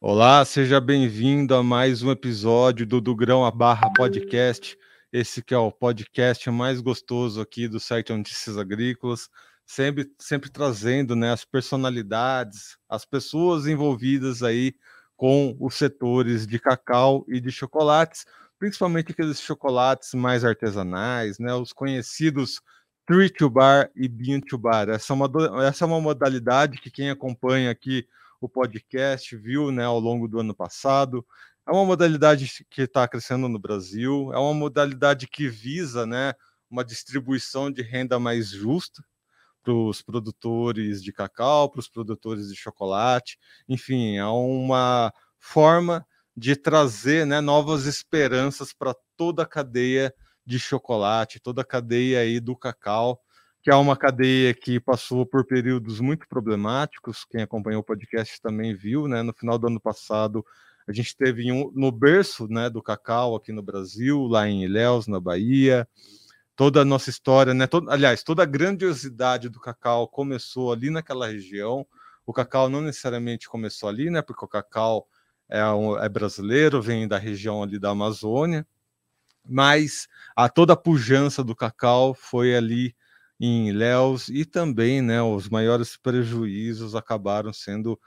Olá, seja bem-vindo a mais um episódio do Do Grão a Barra Podcast. Esse que é o podcast mais gostoso aqui do site Notícias Agrícolas, sempre, sempre trazendo né, as personalidades, as pessoas envolvidas aí com os setores de cacau e de chocolates, principalmente aqueles chocolates mais artesanais, né, os conhecidos Tree to Bar e Bean to Bar. Essa é uma, essa é uma modalidade que quem acompanha aqui o podcast viu né, ao longo do ano passado. É uma modalidade que está crescendo no Brasil, é uma modalidade que visa né, uma distribuição de renda mais justa para os produtores de cacau, para os produtores de chocolate, enfim, é uma forma de trazer né, novas esperanças para toda a cadeia de chocolate, toda a cadeia aí do cacau, que é uma cadeia que passou por períodos muito problemáticos. Quem acompanhou o podcast também viu, né? No final do ano passado, a gente teve um, no berço né, do cacau aqui no Brasil, lá em Ilhéus, na Bahia. Toda a nossa história, né? Todo, aliás, toda a grandiosidade do cacau começou ali naquela região. O cacau não necessariamente começou ali, né? Porque o cacau é, um, é brasileiro, vem da região ali da Amazônia, mas a toda a pujança do cacau foi ali em Ilhéus e também, né, os maiores prejuízos acabaram sendo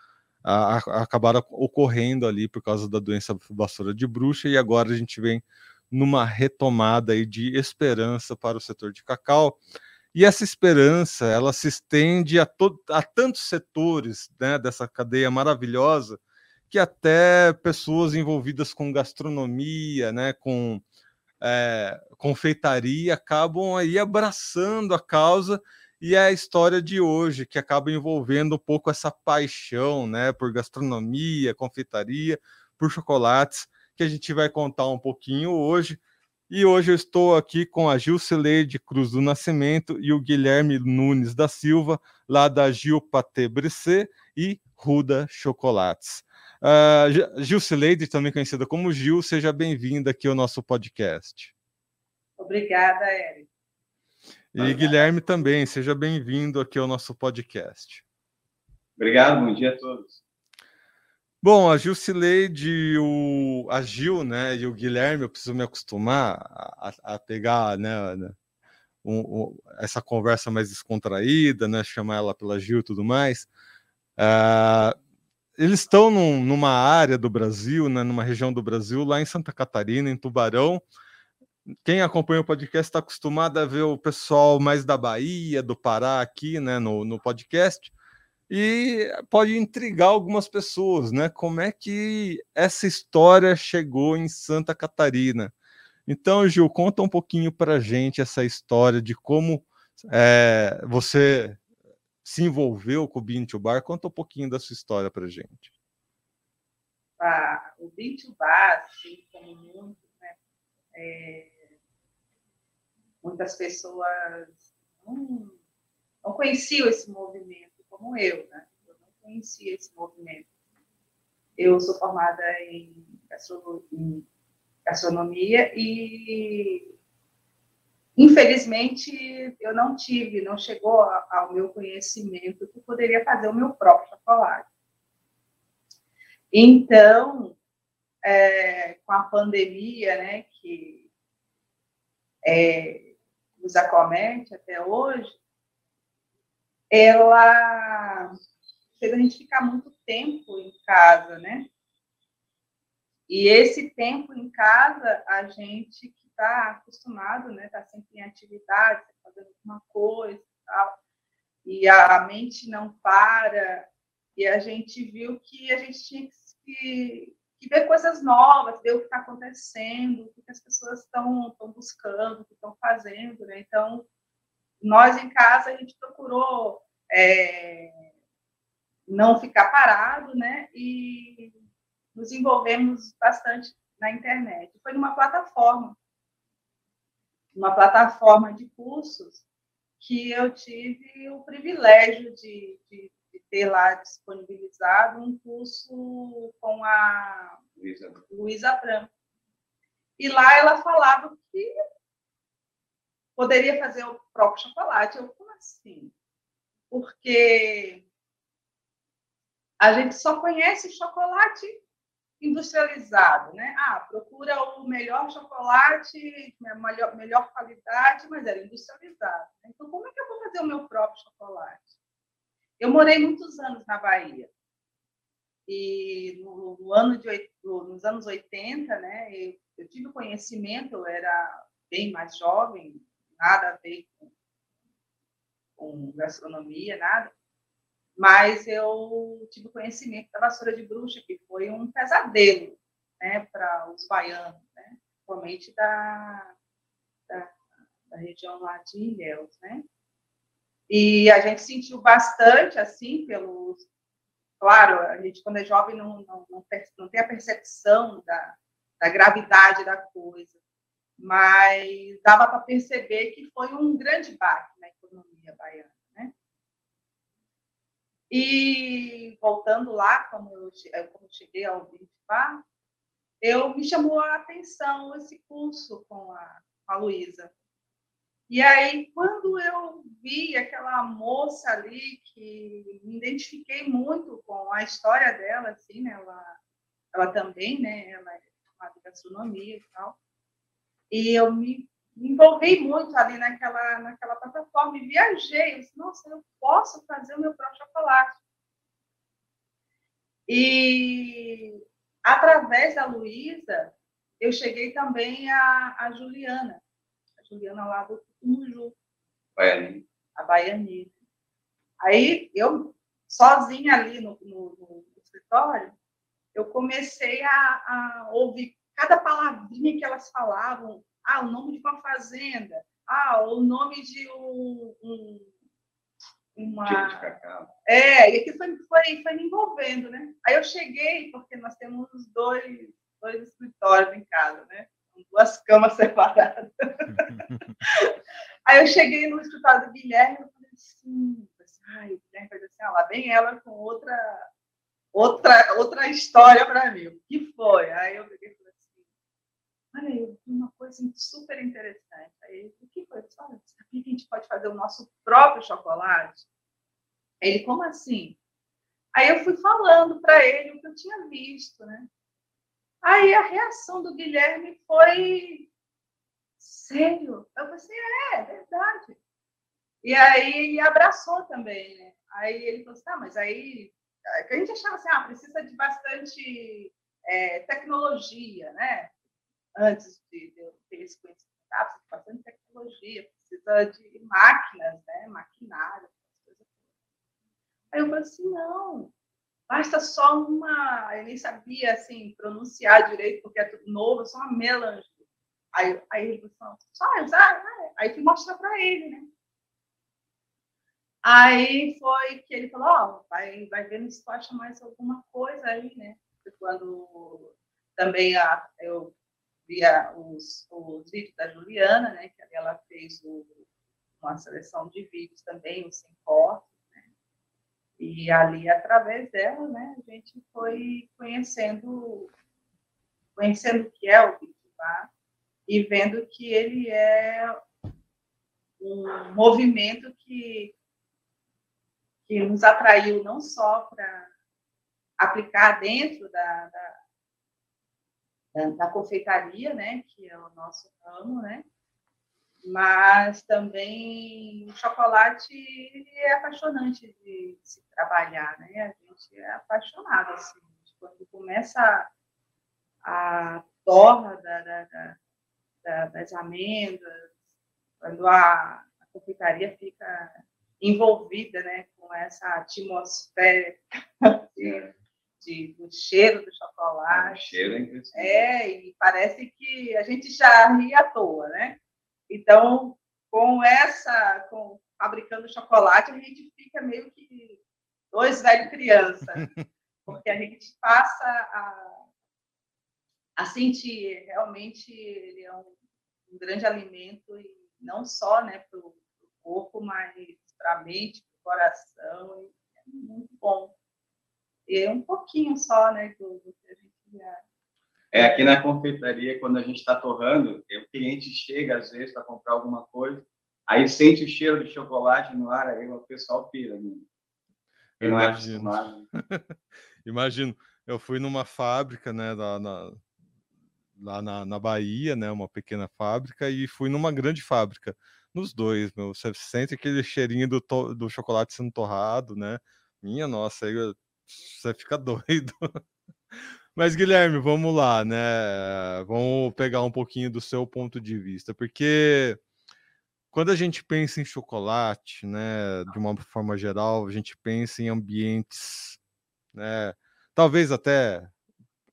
a, a, acabaram ocorrendo ali por causa da doença vassoura de bruxa e agora a gente vem numa retomada aí de esperança para o setor de cacau. E essa esperança, ela se estende a, a tantos setores né, dessa cadeia maravilhosa que até pessoas envolvidas com gastronomia, né, com é, confeitaria acabam aí abraçando a causa e é a história de hoje que acaba envolvendo um pouco essa paixão, né, por gastronomia, confeitaria, por chocolates, que a gente vai contar um pouquinho hoje. E hoje eu estou aqui com a Gilcileide Cruz do Nascimento e o Guilherme Nunes da Silva, lá da Gil Paté e Ruda Chocolates. Uh, Gilcileide, também conhecida como Gil, seja bem-vinda aqui ao nosso podcast. Obrigada, Eric. E Guilherme também, seja bem-vindo aqui ao nosso podcast. Obrigado, bom dia a todos. Bom, a Gilcileide, o, a Gil, né, e o Guilherme, eu preciso me acostumar a, a pegar, né, né um, um, essa conversa mais descontraída, né, chamar ela pela Gil e tudo mais. Uh, eles estão num, numa área do Brasil, né, numa região do Brasil, lá em Santa Catarina, em Tubarão. Quem acompanha o podcast está acostumado a ver o pessoal mais da Bahia, do Pará aqui, né, no, no podcast, e pode intrigar algumas pessoas, né? Como é que essa história chegou em Santa Catarina? Então, Gil, conta um pouquinho para gente essa história de como é, você se envolveu com o Bean to Bar. Conta um pouquinho da sua história para gente. Ah, o Bean to Bar, assim como muito, né, é, muitas pessoas não, não conheciam esse movimento como eu, né? Eu não conhecia esse movimento. Eu sou formada em gastronomia e Infelizmente, eu não tive, não chegou ao meu conhecimento que poderia fazer o meu próprio chocolate. Então, é, com a pandemia, né, que é, nos acomete até hoje, ela fez a gente ficar muito tempo em casa, né? E esse tempo em casa, a gente está acostumado, né? Está sempre em atividade, tá fazendo alguma coisa e tal. E a mente não para. E a gente viu que a gente tinha que, que ver coisas novas, ver o que está acontecendo, o que as pessoas estão buscando, o que estão fazendo, né? Então, nós em casa, a gente procurou é, não ficar parado, né? E nos envolvemos bastante na internet. Foi numa plataforma uma plataforma de cursos que eu tive o privilégio de, de, de ter lá disponibilizado um curso com a Luísa, Luísa Branco. E lá ela falava que poderia fazer o próprio chocolate. Eu, como assim? Porque a gente só conhece chocolate industrializado, né? Ah, procura o melhor chocolate, a melhor, melhor qualidade, mas era industrializado. Né? Então, como é que eu vou fazer o meu próprio chocolate? Eu morei muitos anos na Bahia. E no, no ano de, nos anos 80, né, eu, eu tive conhecimento, eu era bem mais jovem, nada a ver com, com gastronomia, nada mas eu tive conhecimento da vassoura de bruxa, que foi um pesadelo né, para os baianos, né, principalmente da, da, da, região lá de Ilhéus. Né? E a gente sentiu bastante, assim, pelos... Claro, a gente, quando é jovem, não, não, não, não tem a percepção da, da gravidade da coisa, mas dava para perceber que foi um grande baque na economia baiana. E voltando lá, como eu, eh, como eu cheguei ao Bifá, eu me chamou a atenção esse curso com a, a Luísa. E aí, quando eu vi aquela moça ali, que me identifiquei muito com a história dela, assim, né? Ela, ela também, né? Ela é formada gastronomia e tal. E eu me me envolvi muito ali naquela, naquela plataforma e viajei. Eu disse, Nossa, eu posso fazer o meu próprio chocolate. E através da Luísa, eu cheguei também a, a Juliana, a Juliana lá do. Baiani. A Baiani. Aí eu, sozinha ali no, no, no escritório, eu comecei a, a ouvir cada palavrinha que elas falavam, ah, o nome de uma fazenda. Ah, o nome de um, um uma. de cacau. É, e aqui foi, foi, foi me envolvendo, né? Aí eu cheguei, porque nós temos dois, dois escritórios em casa, né? Duas camas separadas. Aí eu cheguei no escritório do Guilherme e falei assim, ai, o Guilherme vai assim, ah, lá vem ela com outra, outra, outra história para mim. O que foi? Aí eu peguei olha, eu vi uma coisa super interessante. Aí, o que foi? Olha, sabia que a gente pode fazer o nosso próprio chocolate? Ele, como assim? Aí eu fui falando para ele o que eu tinha visto, né? Aí a reação do Guilherme foi sério. Eu pensei, é, é verdade. E aí ele abraçou também, né? Aí ele falou assim, ah, mas aí a gente achava assim, ah, precisa de bastante é, tecnologia, né? Antes de, eu ter esse conhecimento, ah, precisa de bastante tecnologia, precisa de máquinas, né? maquinário, Aí eu falei assim, não, basta só uma, eu nem sabia assim pronunciar direito porque é tudo novo, só uma melange. Aí, aí ele falou, só usar, né? aí fui mostrar para ele, né? Aí foi que ele falou, ó, oh, vai, vai ver se tu acha mais alguma coisa aí, né? Quando também a, eu via os, os vídeos da Juliana, né, que ela fez o, uma seleção de vídeos também, o Sem Cortes, né, e ali, através dela, né, a gente foi conhecendo, conhecendo o que é o Vitibá e vendo que ele é um movimento que, que nos atraiu não só para aplicar dentro da, da da confeitaria, né, que é o nosso ramo, né, mas também o chocolate é apaixonante de se trabalhar, né, a gente é apaixonado, assim, quando começa a, a torra da, da, da, das amêndoas, quando a, a confeitaria fica envolvida, né, com essa atmosfera de, do cheiro do chocolate. O cheiro é impressionante. É, e parece que a gente já ri à toa, né? Então, com essa, com fabricando chocolate, a gente fica meio que dois velhos crianças, porque a gente passa a, a sentir realmente ele é um, um grande alimento e não só, né, para o corpo, mas para a mente, para o coração, é muito bom é um pouquinho só, né, do, do que a gente viaja. É, aqui na confeitaria, quando a gente está torrando, o cliente chega às vezes para comprar alguma coisa, aí sente o cheiro de chocolate no ar, aí o pessoal pira. Né? Não é acostumado. Imagino. Eu fui numa fábrica, né, lá na, lá na, na Bahia, né, uma pequena fábrica, e fui numa grande fábrica. Nos dois, meu, você sente aquele cheirinho do, to, do chocolate sendo torrado, né? Minha nossa, aí você fica doido. Mas, Guilherme, vamos lá, né? Vamos pegar um pouquinho do seu ponto de vista, porque quando a gente pensa em chocolate, né, de uma forma geral, a gente pensa em ambientes, né, talvez até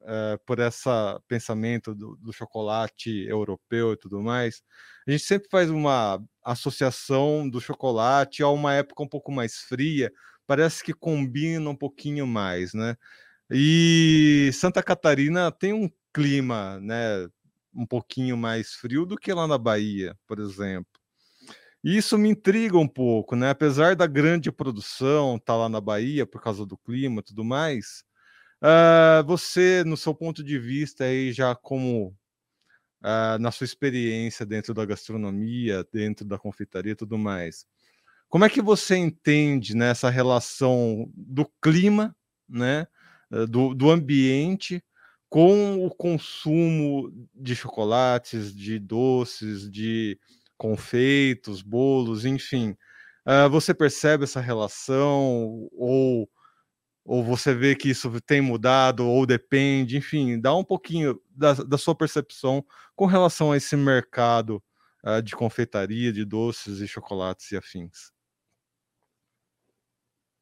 é, por esse pensamento do, do, chocolate europeu e tudo mais, a gente sempre faz uma associação do chocolate a uma época um pouco mais fria, parece que combina um pouquinho mais, né? E Santa Catarina tem um clima, né, um pouquinho mais frio do que lá na Bahia, por exemplo. E isso me intriga um pouco, né? Apesar da grande produção estar tá lá na Bahia por causa do clima e tudo mais, uh, você, no seu ponto de vista aí, já como uh, na sua experiência dentro da gastronomia, dentro da confeitaria e tudo mais, como é que você entende nessa né, relação do clima, né? Eh, do, do ambiente com o consumo de chocolates, de doces, de confeitos, bolos, enfim. Uh, você percebe essa relação ou, ou você vê que isso tem mudado ou depende? Enfim, dá um pouquinho da, da sua percepção com relação a esse mercado uh, de confeitaria, de doces e chocolates e afins.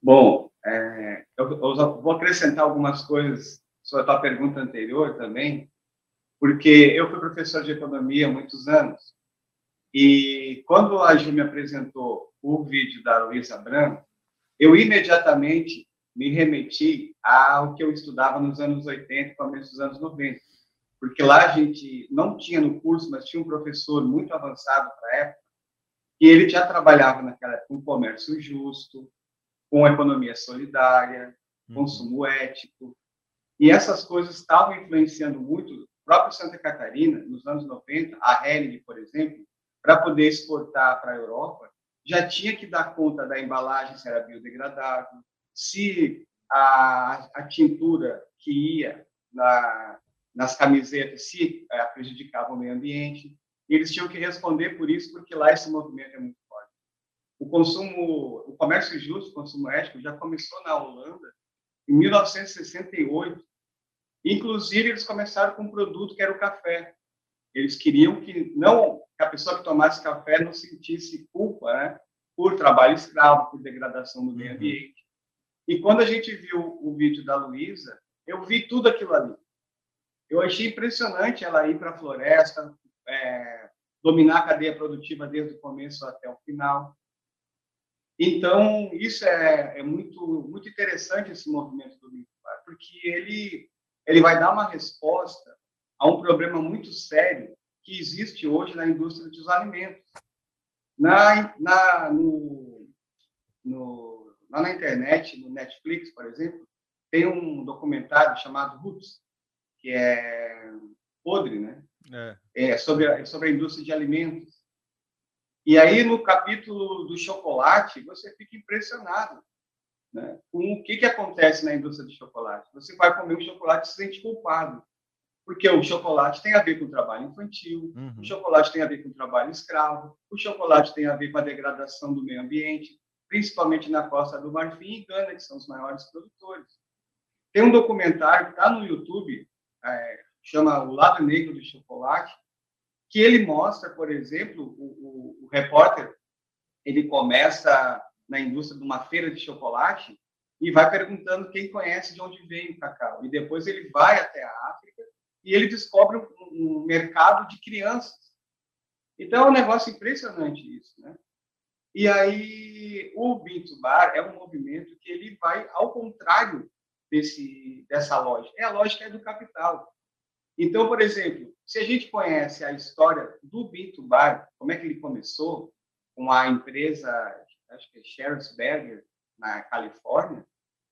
Bom, é, eu, eu, vou acrescentar algumas coisas sobre a tua pergunta anterior também, porque eu fui professor de economia há muitos anos. E quando a Ju me apresentou o vídeo da Luísa Branco, eu imediatamente me remeti ao que eu estudava nos anos 80 começo dos anos 90. Porque lá a gente não tinha no curso, mas tinha um professor muito avançado para a época, e ele já trabalhava naquela época com comércio justo, com economia solidária, uhum. consumo ético. E essas coisas estavam influenciando muito o próprio Santa Catarina, nos anos 90, a Hennig, por exemplo, para poder exportar para a Europa, já tinha que dar conta da embalagem se era biodegradável, se a, a tintura que ia na, nas camisetas se é, prejudicava o meio ambiente. E eles tinham que responder por isso, porque lá esse movimento é muito o consumo, o comércio justo, o consumo ético já começou na Holanda em 1968. Inclusive, eles começaram com um produto que era o café. Eles queriam que não que a pessoa que tomasse café não sentisse culpa, né, por trabalho escravo, por degradação do meio uhum. ambiente. E quando a gente viu o vídeo da Luísa, eu vi tudo aquilo ali. Eu achei impressionante ela ir para a floresta, é, dominar a cadeia produtiva desde o começo até o final. Então, isso é, é muito, muito interessante, esse movimento do Bar, porque ele, ele vai dar uma resposta a um problema muito sério que existe hoje na indústria dos alimentos. Na, na, no, no, lá na internet, no Netflix, por exemplo, tem um documentário chamado Roots, que é podre, né? É. é sobre, a, sobre a indústria de alimentos. E aí, no capítulo do chocolate, você fica impressionado né, com o que, que acontece na indústria de chocolate. Você vai comer um chocolate e se sente culpado. Porque o chocolate tem a ver com o trabalho infantil, uhum. o chocolate tem a ver com o trabalho escravo, o chocolate tem a ver com a degradação do meio ambiente, principalmente na costa do Marfim e Gana, que são os maiores produtores. Tem um documentário que está no YouTube, é, chama O Lado Negro do Chocolate, que ele mostra, por exemplo, o, o, o repórter, ele começa na indústria de uma feira de chocolate e vai perguntando quem conhece de onde vem o cacau. E depois ele vai até a África e ele descobre um, um mercado de crianças. Então é um negócio impressionante isso, né? E aí o Bintu Bar é um movimento que ele vai ao contrário desse dessa lógica. É a lógica do capital. Então, por exemplo, se a gente conhece a história do Bar, como é que ele começou com a empresa, acho que é Sherrinsberger, na Califórnia,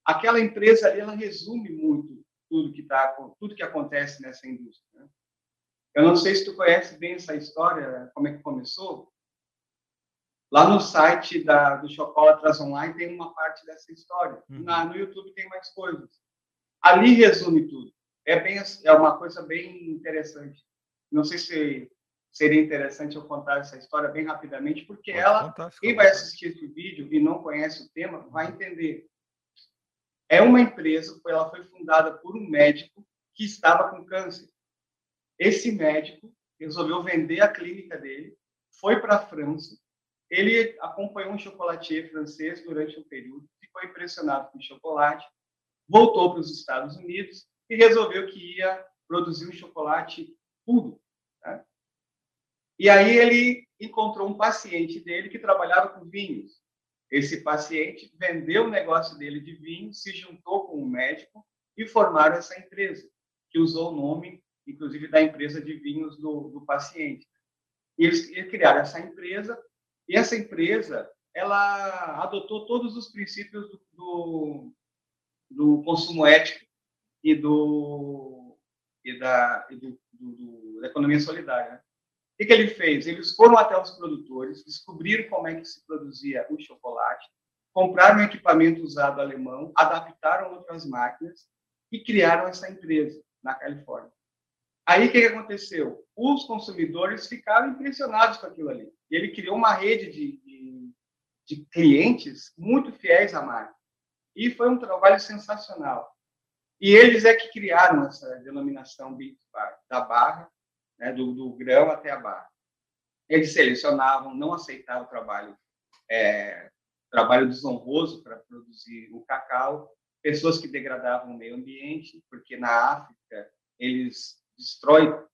aquela empresa ali, ela resume muito tudo que tá, tudo que acontece nessa indústria. Né? Eu não sei se tu conhece bem essa história, como é que começou. Lá no site da, do Chocolatras Online tem uma parte dessa história. Uhum. Na, no YouTube tem mais coisas. Ali resume tudo. É, bem, é uma coisa bem interessante. Não sei se seria interessante eu contar essa história bem rapidamente, porque Pode ela, contar, quem vai assistir esse vídeo e não conhece o tema, vai entender. É uma empresa, ela foi fundada por um médico que estava com câncer. Esse médico resolveu vender a clínica dele, foi para a França, ele acompanhou um chocolatier francês durante um período, ficou impressionado com o chocolate, voltou para os Estados Unidos e resolveu que ia produzir um chocolate puro. Né? E aí ele encontrou um paciente dele que trabalhava com vinhos. Esse paciente vendeu o negócio dele de vinho, se juntou com um médico e formaram essa empresa, que usou o nome, inclusive, da empresa de vinhos do, do paciente. E eles, criaram essa empresa e essa empresa, ela adotou todos os princípios do, do, do consumo ético e, do, e, da, e do, do, da economia solidária. Né? O que, que ele fez? Eles foram até os produtores, descobriram como é que se produzia o chocolate, compraram equipamento usado alemão, adaptaram outras máquinas e criaram essa empresa na Califórnia. Aí o que, que aconteceu? Os consumidores ficaram impressionados com aquilo ali. Ele criou uma rede de, de, de clientes muito fiéis à marca. E foi um trabalho sensacional. E eles é que criaram essa denominação da barra, né, do, do, grão até a barra. Eles selecionavam, não aceitavam o trabalho, é, trabalho desonroso para produzir o cacau, pessoas que degradavam o meio ambiente, porque na África eles destrói,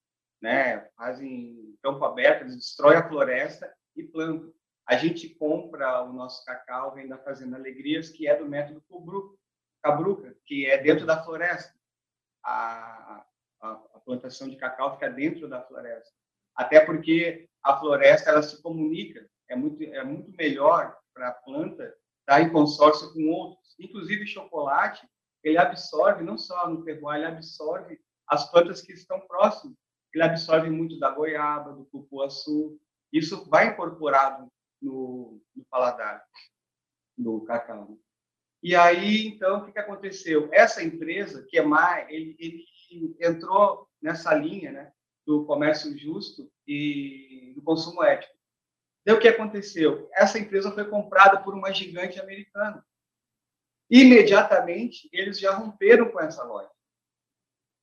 né, fazem campo aberto, eles destroem a floresta e plantam. A gente compra o nosso cacau, vem da Fazenda Alegrias, que é do método Cabruca, que é dentro da floresta. A, a, a plantação de cacau fica dentro da floresta. Até porque a floresta ela se comunica, é muito, é muito melhor para a planta estar em consórcio com outros. Inclusive, chocolate, ele absorve, não só no terroir, ele absorve as plantas que estão próximas. Ele absorve muito da goiaba, do cupuaçu. Isso vai incorporado no, no paladar do cacau. E aí, então, o que, aconteceu? Essa empresa, que é mais, ele, ele entrou nessa linha né, do comércio justo e do consumo ético. O que aconteceu? Essa empresa foi comprada por uma gigante americana. Imediatamente, eles já romperam com essa loja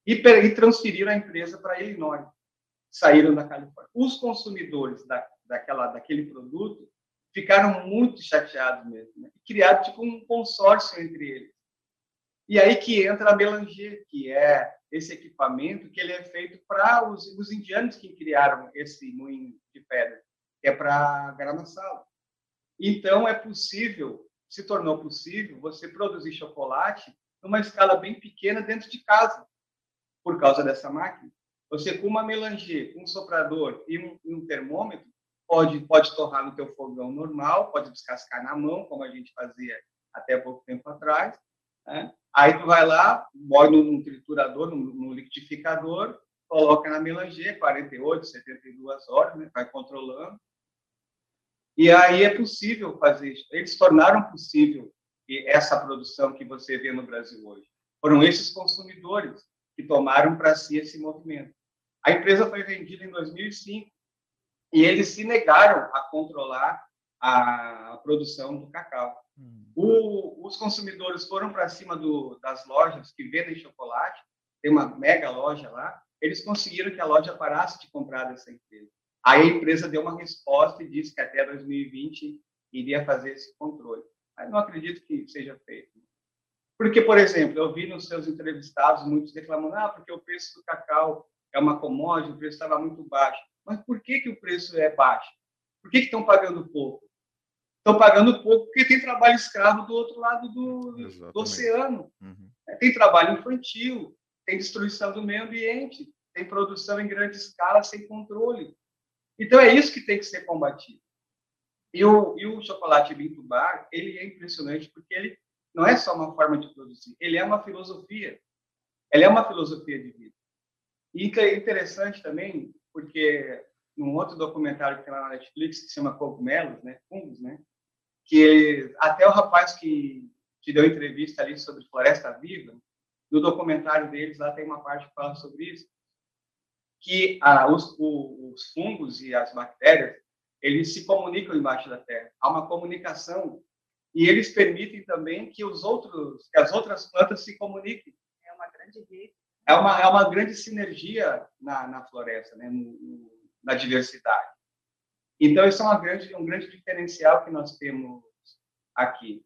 e, e transferiram a empresa para Illinois. Saíram da Califórnia. Os consumidores da, daquela, daquele produto ficaram muito chateados mesmo. Né? Criaram tipo um consórcio entre eles. E aí que entra a Belanger, que é esse equipamento que ele é feito para os, os indianos que criaram esse moinho de pedra, que é para grama-sala. Então, é possível, se tornou possível, você produzir chocolate numa escala bem pequena dentro de casa por causa dessa máquina. Você com uma melanger, um soprador e um, um termômetro pode pode torrar no teu fogão normal, pode descascar na mão, como a gente fazia até pouco tempo atrás. Né? Aí tu vai lá, moe num triturador, num liquidificador, coloca na melanger, 48, 72 horas, né? vai controlando. E aí é possível fazer isso. Eles tornaram possível essa produção que você vê no Brasil hoje. Foram esses consumidores que tomaram para si esse movimento. A empresa foi vendida em 2005 e eles se negaram a controlar a, produção do cacau. Hum. O, os consumidores foram para cima do, das lojas que vendem chocolate, tem uma mega loja lá, eles conseguiram que a loja parasse de comprar dessa empresa. Aí a empresa deu uma resposta e disse que até 2020 iria fazer esse controle. Mas não acredito que seja feito. Porque, por exemplo, eu vi nos seus entrevistados muitos reclamando, ah, porque o preço do cacau é uma commodity, o preço estava muito baixo. Mas por que, que o preço é baixo? Por que, estão pagando pouco? Estão pagando pouco porque tem trabalho escravo do outro lado do, do oceano. Uhum. É, tem trabalho infantil, tem destruição do meio ambiente, tem produção em grande escala sem controle. Então, é isso que tem que ser combatido. E o, e o chocolate Bintu Bar, ele é impressionante porque ele não é só uma forma de produzir, ele é uma filosofia. Ele é uma filosofia de vida. E é interessante também, porque num outro documentário que tem lá na Netflix, que se chama Cogumelos, né? Fungos, né? Que até o rapaz que, que deu entrevista ali sobre floresta viva, no documentário deles lá tem uma parte que fala sobre isso, que ah, os, os fungos e as bactérias, eles se comunicam embaixo da terra. Há uma comunicação e eles permitem também que os outros, que as outras plantas se comuniquem. É uma grande rede. É uma, é uma grande sinergia na, na floresta, né? No, na diversidade. Então, isso é uma grande, um grande diferencial que nós temos aqui.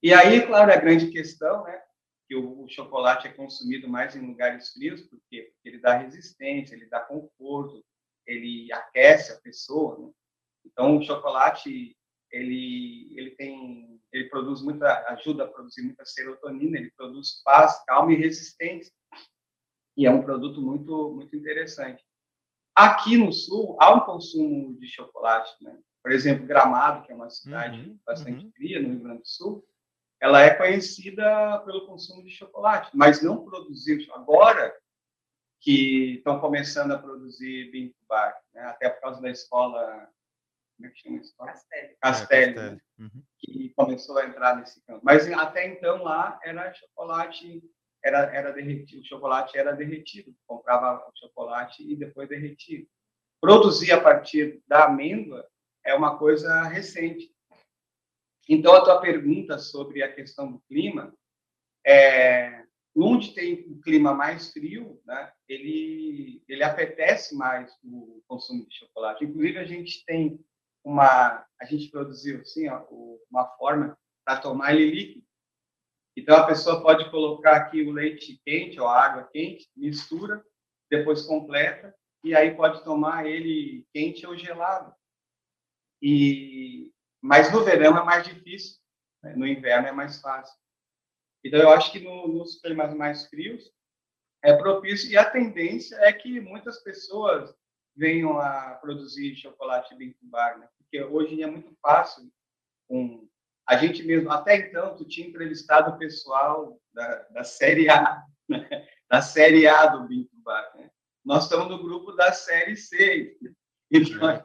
E aí, claro, a grande questão, né? Que o, o chocolate é consumido mais em lugares frios, porque ele dá resistência, ele dá conforto, ele aquece a pessoa. Né? Então, o chocolate ele ele tem ele produz muita ajuda a produzir muita serotonina, ele produz paz, calma e resistência. E é um produto muito muito interessante. Aqui no sul há um consumo de chocolate, né? Por exemplo, Gramado, que é uma cidade uhum, bastante uhum. fria no Rio Grande do Sul, ela é conhecida pelo consumo de chocolate, mas não produzir agora que estão começando a produzir vinho bar, né? até por causa da escola como é que chama isso? Castelli. Castelli, é, né? uhum. que começou a entrar nesse campo. Mas até então lá era chocolate, era, era derretido, o chocolate era derretido, comprava o chocolate e depois derretido. Produzir a partir da amêndoa é uma coisa recente. Então, a tua pergunta sobre a questão do clima, é, onde tem o clima mais frio, né, ele, ele apetece mais o consumo de chocolate. Inclusive, a gente tem uma, a gente produziu assim, ó, uma forma para tomar ele líquido. Então a pessoa pode colocar aqui o leite quente ou a água quente, mistura, depois completa e aí pode tomar ele quente ou gelado. E mas no verão é mais difícil, né? no inverno é mais fácil. Então eu acho que no, nos climas mais frios é propício e a tendência é que muitas pessoas venham a produzir chocolate bem bar, né? Porque hoje é muito fácil com a gente mesmo, até então, tu tinha entrevistado o pessoal da, da série A, né? da série A do Binto Bar, né? Nós estamos no grupo da série C. Então, é,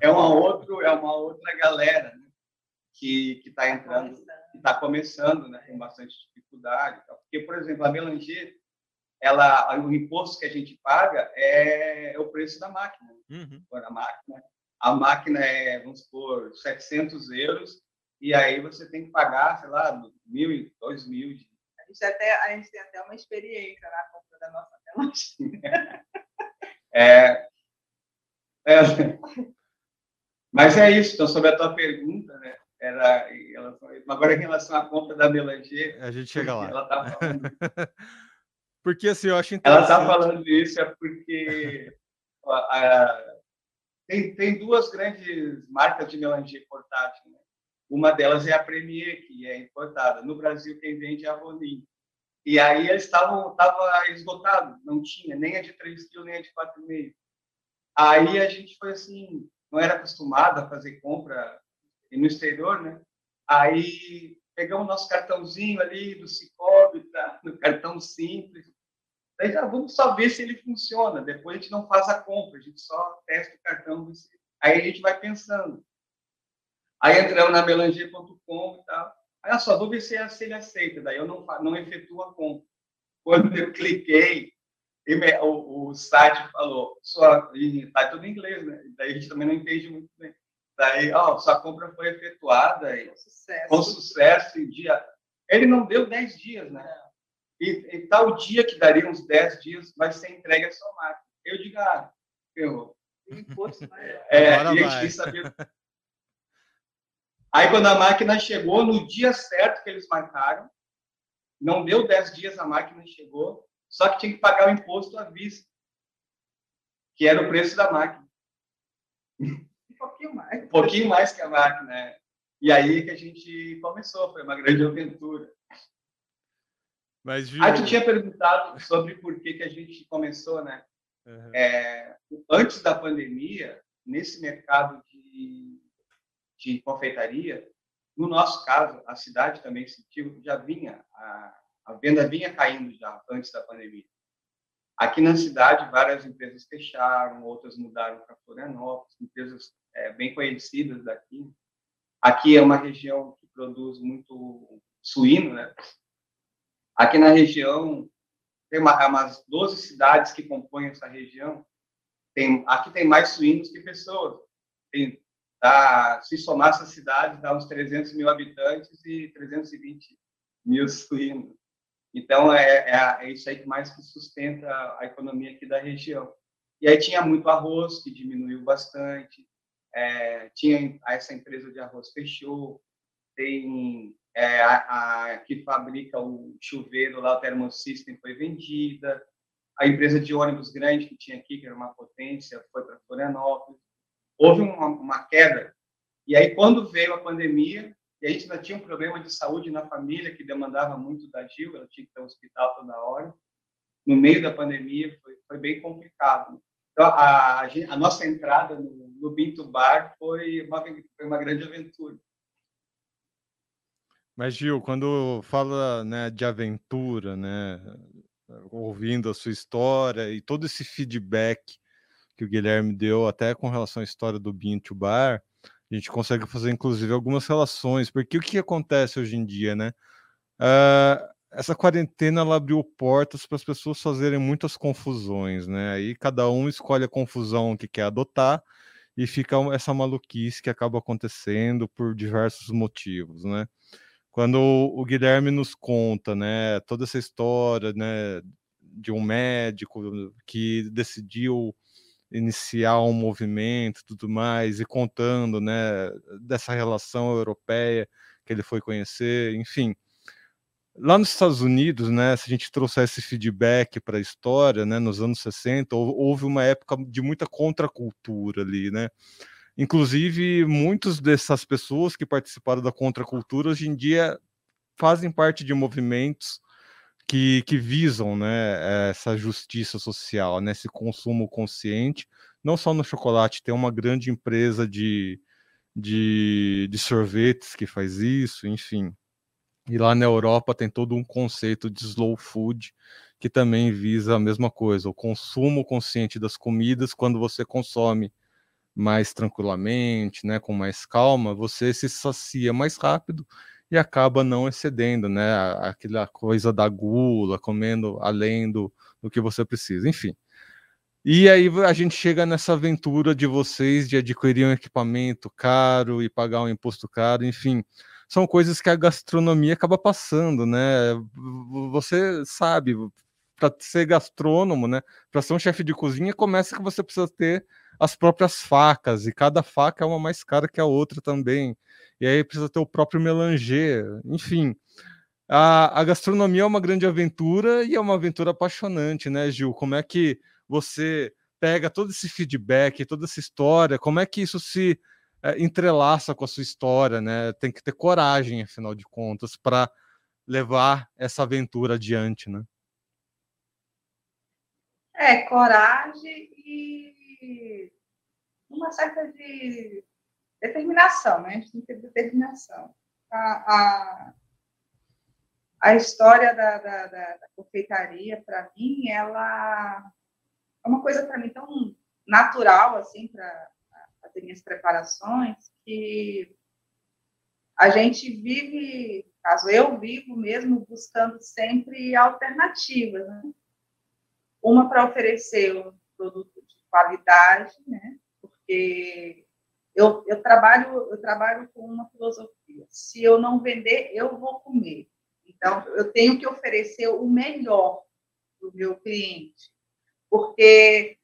é uma outra, é uma outra galera né? que que está entrando, que está começando, né? Com bastante dificuldade, porque por exemplo a Melanger ela, o imposto que a gente paga é, é o preço da máquina. Uhum. A máquina, a máquina é, vamos supor, 700 euros, e aí você tem que pagar, sei lá, mil, dois mil. De... A gente, até, a gente tem até uma experiência na compra da nossa tela. é, é, mas é isso. Então, sobre a tua pergunta, né? Era, agora, em relação à compra da Belanger... A gente chega lá. Ela tá falando... Porque assim, eu acho interessante. Ela está falando isso é porque a, a, tem, tem duas grandes marcas de melancia portátil. Né? Uma delas é a Premier, que é importada. No Brasil, quem vende é a Ronin. E aí eles estavam estava esgotado, não tinha nem a de 3 kg, nem a de 4,5. Aí a gente foi assim, não era acostumado a fazer compra no exterior, né? Aí pegamos nosso cartãozinho ali do Cicobi, tá? no cartão simples, Daí já vamos só ver se ele funciona. Depois a gente não faz a compra, a gente só testa o cartão. Aí a gente vai pensando. Aí entramos na melanger.com e tal. Aí só vou ver se, é, se ele aceita. Daí eu não, não efetuo a compra. Quando eu cliquei, o, o site falou, sua, está tudo em inglês, né? Daí a gente também não entende muito bem. Daí, ó, sua compra foi efetuada e, com sucesso, com sucesso em dia. Ele não deu 10 dias, né? E, e, tal dia, que daria uns 10 dias, vai ser entregue a sua máquina. Eu digo, ah, ferrou. É, Agora e a gente saber. Aí, quando a máquina chegou, no dia certo que eles marcaram, não deu 10 dias, a máquina chegou, só que tinha que pagar o imposto à vista, que era o preço da máquina. Um pouquinho mais. Um pouquinho mais que a máquina. É. E aí que a gente começou, foi uma grande aventura. Mas, viu... Aí tu tinha perguntado sobre por que, que a gente começou, né? Uhum. É, antes da pandemia, nesse mercado de, de confeitaria, no nosso caso, a cidade também sentiu, já vinha, a, a venda vinha caindo já antes da pandemia. Aqui na cidade, várias empresas fecharam, outras mudaram para Florianópolis, empresas é, bem conhecidas daqui. Aqui é uma região que produz muito suíno, né? Aqui na região, tem uma, umas 12 cidades que compõem essa região. Tem, aqui tem mais suínos que pessoas. Tem, se somar essas cidades, dá uns 300 mil habitantes e 320 mil suínos. Então, é, é, é, isso aí que mais que sustenta a economia aqui da região. E aí tinha muito arroz, que diminuiu bastante. É, tinha essa empresa de arroz fechou. Tem é, a, a, que fabrica o chuveiro lá, o Thermosystem, foi vendida. A empresa de ônibus grande que tinha aqui, que era uma potência, foi para Florianópolis. Houve uma, uma queda. E aí, quando veio a pandemia, e a gente ainda tinha um problema de saúde na família que demandava muito da Gil, ela tinha que ir ao hospital toda hora. No meio da pandemia foi, foi bem complicado. Então, a, a nossa entrada no, no Binto Bar foi uma, foi uma grande aventura. Mas, Gil, quando fala né, de aventura, né, ouvindo a sua história e todo esse feedback que o Guilherme deu até com relação à história do Binto Bar, a gente consegue fazer, inclusive, algumas relações, porque o que acontece hoje em dia, né? Uh, essa quarentena ela abriu portas para as pessoas fazerem muitas confusões, né? Aí cada um escolhe a confusão que quer adotar e fica essa maluquice que acaba acontecendo por diversos motivos, né? Quando o Guilherme nos conta, né, toda essa história, né, de um médico que decidiu iniciar um movimento tudo mais, e contando né, dessa relação europeia que ele foi conhecer, enfim. Lá nos Estados Unidos, né, se a gente trouxer esse feedback para a história, né, nos anos 60, houve uma época de muita contracultura ali, né? Inclusive, muitas dessas pessoas que participaram da contracultura hoje em dia fazem parte de movimentos que, que visam né, essa justiça social, né, esse consumo consciente, não só no chocolate, tem uma grande empresa de, de, de sorvetes que faz isso, enfim. E lá na Europa tem todo um conceito de slow food que também visa a mesma coisa, o consumo consciente das comidas, quando você consome mais tranquilamente, né, com mais calma, você se sacia mais rápido e acaba não excedendo, né? Aquela coisa da gula, comendo além do, do que você precisa, enfim. E aí a gente chega nessa aventura de vocês de adquirir um equipamento caro e pagar um imposto caro, enfim. São coisas que a gastronomia acaba passando, né? Você sabe, para ser gastrônomo, né? Para ser um chefe de cozinha, começa que você precisa ter as próprias facas, e cada faca é uma mais cara que a outra também e aí precisa ter o próprio melanger, enfim. A, a gastronomia é uma grande aventura e é uma aventura apaixonante, né, Gil? Como é que você pega todo esse feedback, toda essa história, como é que isso se é, entrelaça com a sua história, né? Tem que ter coragem, afinal de contas, para levar essa aventura adiante, né? É, coragem e uma certa de determinação, né? A gente tem que ter determinação. A, a, a história da, da, da, da confeitaria, para mim, ela é uma coisa para mim tão natural, assim, para fazer minhas preparações, que a gente vive, caso eu vivo mesmo, buscando sempre alternativas, né? Uma para oferecer um produto qualidade, né? Porque eu, eu, trabalho, eu trabalho com uma filosofia. Se eu não vender, eu vou comer. Então, eu tenho que oferecer o melhor para o meu cliente. Porque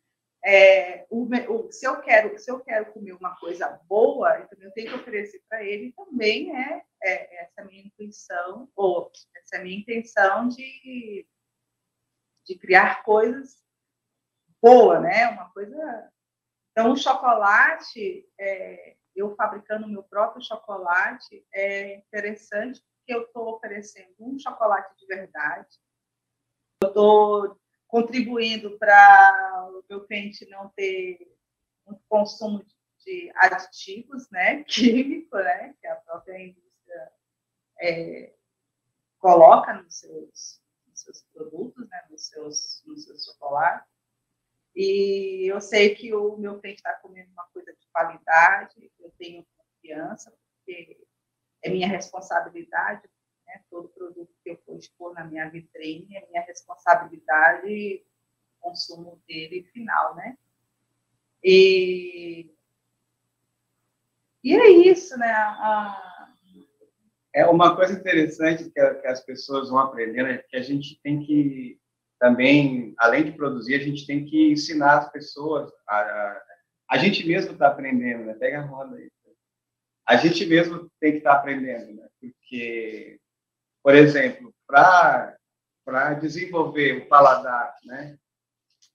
é, o, o, se, eu quero, se eu quero comer uma coisa boa, então eu tenho que oferecer para ele também é, é, essa minha intuição, ou essa minha intenção de, de criar coisas boas, né? Uma coisa então, o chocolate, é, eu fabricando meu próprio chocolate, é interessante porque eu estou oferecendo um chocolate de verdade. Eu estou contribuindo para o meu cliente não ter um consumo de aditivos, né, químico, né, que a própria indústria é, coloca nos seus, nos seus produtos, né, nos seus, nos seus chocolates. E eu sei que o meu cliente está comendo uma coisa de qualidade, eu tenho confiança, porque é minha responsabilidade, né? todo produto que eu for expor na minha vitrine é minha responsabilidade o consumo dele final, né? E, e é isso, né? É uma coisa interessante que, que as pessoas vão aprendendo é que a gente tem que também, além de produzir, a gente tem que ensinar as pessoas. A, a, a gente mesmo está aprendendo, né? Pega a roda aí. A gente mesmo tem que estar tá aprendendo, né? Porque, por exemplo, para desenvolver o paladar, né?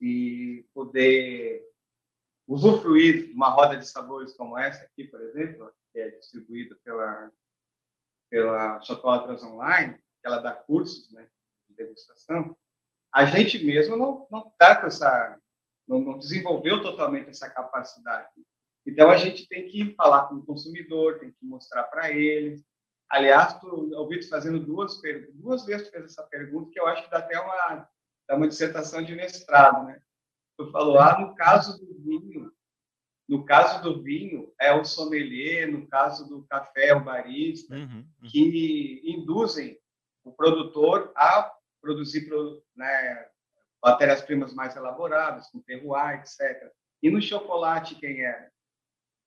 E poder usufruir de uma roda de sabores como essa aqui, por exemplo, que é distribuída pela pela Chocolatras Online, ela dá cursos, né, de degustação a gente mesmo não não está com essa não, não, desenvolveu totalmente essa capacidade. Então a gente tem que falar com o consumidor, tem que mostrar para eles. Aliás, tu ouvi tu fazendo duas duas vezes tu fez essa pergunta que eu acho que dá até uma dá uma dissertação de mestrado, né? Tu falou ah no caso do vinho no caso do vinho, é o sommelier, no caso do café, é o barista, uhum, uhum. que induzem o produtor a produzir né, matérias-primas mais elaboradas, com terroir, etc. E no chocolate, quem é?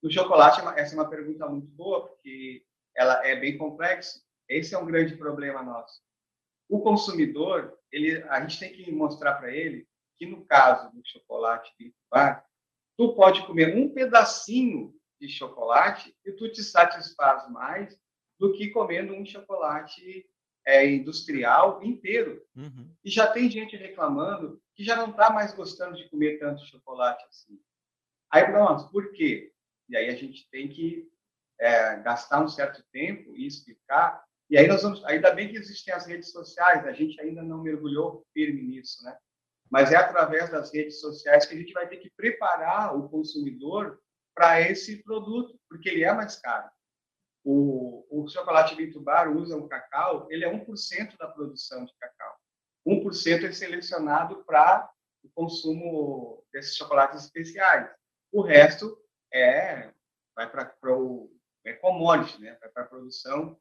No chocolate, é essa é uma pergunta muito boa, porque ela é bem complexa. Esse é um grande problema nosso. O consumidor, ele, a gente tem que mostrar para ele que, no caso do chocolate de bar, tu pode comer um pedacinho de chocolate e tu te satisfaz mais do que comendo um chocolate é, industrial inteiro. Uhum. E já tem gente reclamando que já não está mais gostando de comer tanto chocolate assim. Aí, pronto, por quê? E aí a gente tem que é, gastar um certo tempo e explicar. E aí nós vamos, ainda bem que existem as redes sociais, a gente ainda não mergulhou firme nisso, né? Mas é através das redes sociais que a gente vai ter que preparar o consumidor para esse produto, porque ele é mais caro. O, o chocolate Vitubar usa o cacau, ele é 1% da produção de cacau. 1% é selecionado para o consumo desses chocolates especiais. O resto é vai para o é commodity, né? Vai para a produção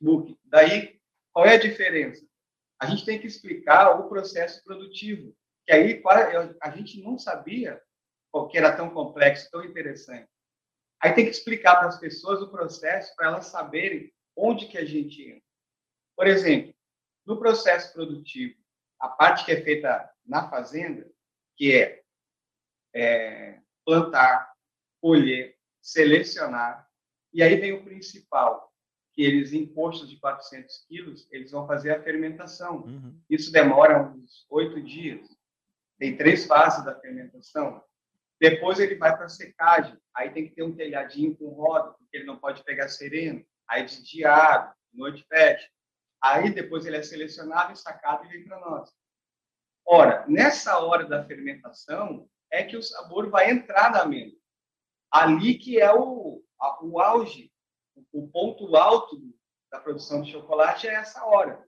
book. Daí, qual é a diferença? A gente tem que explicar o processo produtivo, que aí a gente não sabia que era tão complexo, tão interessante. Aí tem que explicar para as pessoas o processo para elas saberem onde que a gente entra. Por exemplo, no processo produtivo, a parte que é feita na fazenda, que é, é plantar, colher, selecionar, e aí vem o principal, que eles em postos de 400 quilos, eles vão fazer a fermentação. Uhum. Isso demora uns oito dias. Tem três fases da fermentação. Depois ele vai para a secagem. Aí tem que ter um telhadinho com roda, porque ele não pode pegar sereno. Aí de abre, noite fecha. Aí depois ele é selecionado e sacado e vem para nós. Ora, nessa hora da fermentação é que o sabor vai entrar na amêndoa. Ali que é o, a, o auge, o ponto alto da produção de chocolate é essa hora.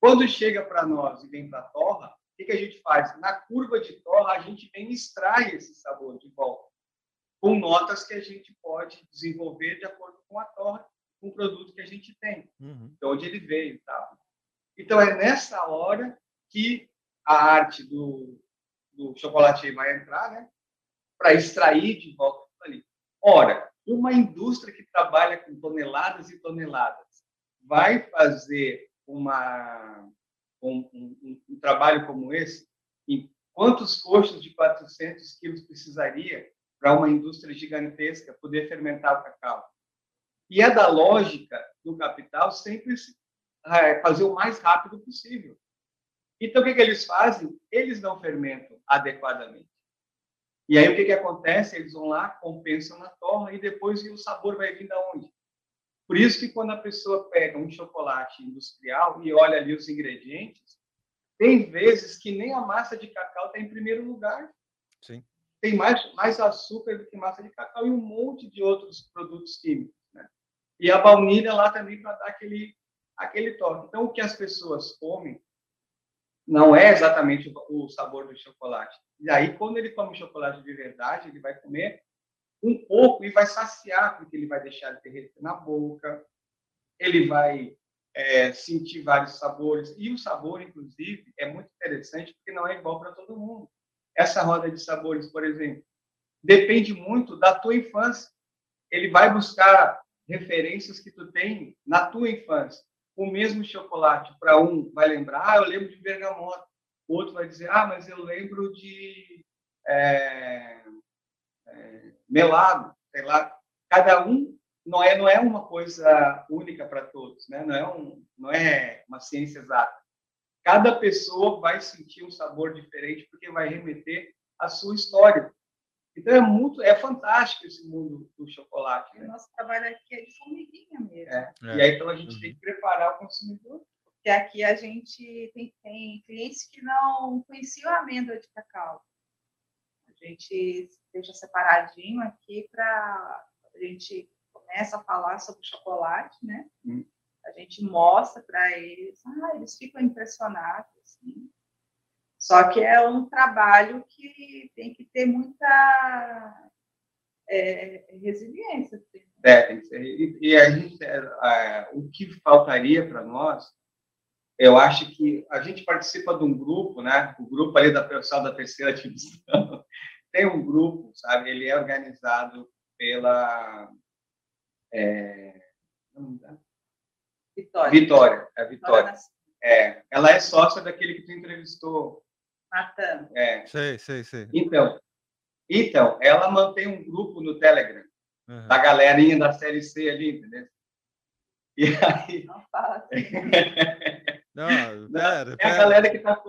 Quando chega para nós e vem para a torra, que, que a gente faz? Na curva de torra, a gente vem extrai esse sabor de volta, com notas que a gente pode desenvolver de acordo com a torra, com o produto que a gente tem, uhum. de onde ele veio. Tá? Então, é nessa hora que a arte do, do chocolate vai entrar, né? para extrair de volta ali. Ora, uma indústria que trabalha com toneladas e toneladas vai fazer uma um, um, um trabalho como esse, em quantos costos de 400 quilos precisaria para uma indústria gigantesca poder fermentar o cacau? E é da lógica do capital sempre é, fazer o mais rápido possível. Então, o que, que eles fazem? Eles não fermentam adequadamente. E aí, o que, que acontece? Eles vão lá, compensam na torra e depois o sabor vai vir da onde? Por isso que quando a pessoa pega um chocolate industrial e olha ali os ingredientes, tem vezes que nem a massa de cacau está em primeiro lugar. Sim. Tem mais, mais açúcar do que massa de cacau e um monte de outros produtos químicos. Né? E a baunilha lá também para dar aquele, aquele toque. Então, o que as pessoas comem não é exatamente o sabor do chocolate. E aí, quando ele come chocolate de verdade, ele vai comer um pouco e vai saciar, porque ele vai deixar de derreter na boca, ele vai é, sentir vários sabores. E o sabor, inclusive, é muito interessante porque não é igual para todo mundo. Essa roda de sabores, por exemplo, depende muito da tua infância. Ele vai buscar referências que tu tem na tua infância o mesmo chocolate. Para um, vai lembrar, ah, eu lembro de bergamota. O outro vai dizer, ah, mas eu lembro de é, é, melado, sei lá. Cada um não é não é uma coisa única para todos, né? Não é um, não é uma ciência exata. Cada pessoa vai sentir um sabor diferente porque vai remeter à sua história. Então é muito, é fantástico esse mundo do chocolate. Né? O nosso trabalho aqui é de formiguinha mesmo. É. É. E aí então a gente uhum. tem que preparar o consumidor. Porque aqui a gente tem, tem clientes que não conheciam a amêndoa de cacau. A gente deixa separadinho aqui para a gente começa a falar sobre chocolate, né? Hum. A gente mostra para eles, ah, eles ficam impressionados. Assim. Só que é um trabalho que tem que ter muita é, resiliência. Assim. É, tem que ser. E, e a gente, é, é, o que faltaria para nós, eu acho que a gente participa de um grupo, né? O grupo ali da pessoal da terceira divisão tem um grupo, sabe? Ele é organizado pela é, Vitória. Vitória, é Vitória. É, ela é sócia daquele que tu entrevistou Matando. É. Sei, sei, sei. Então, então, ela mantém um grupo no Telegram uhum. da galerinha da série C ali, entendeu? E aí. Não fala assim. Não, pera, É a galera que tá.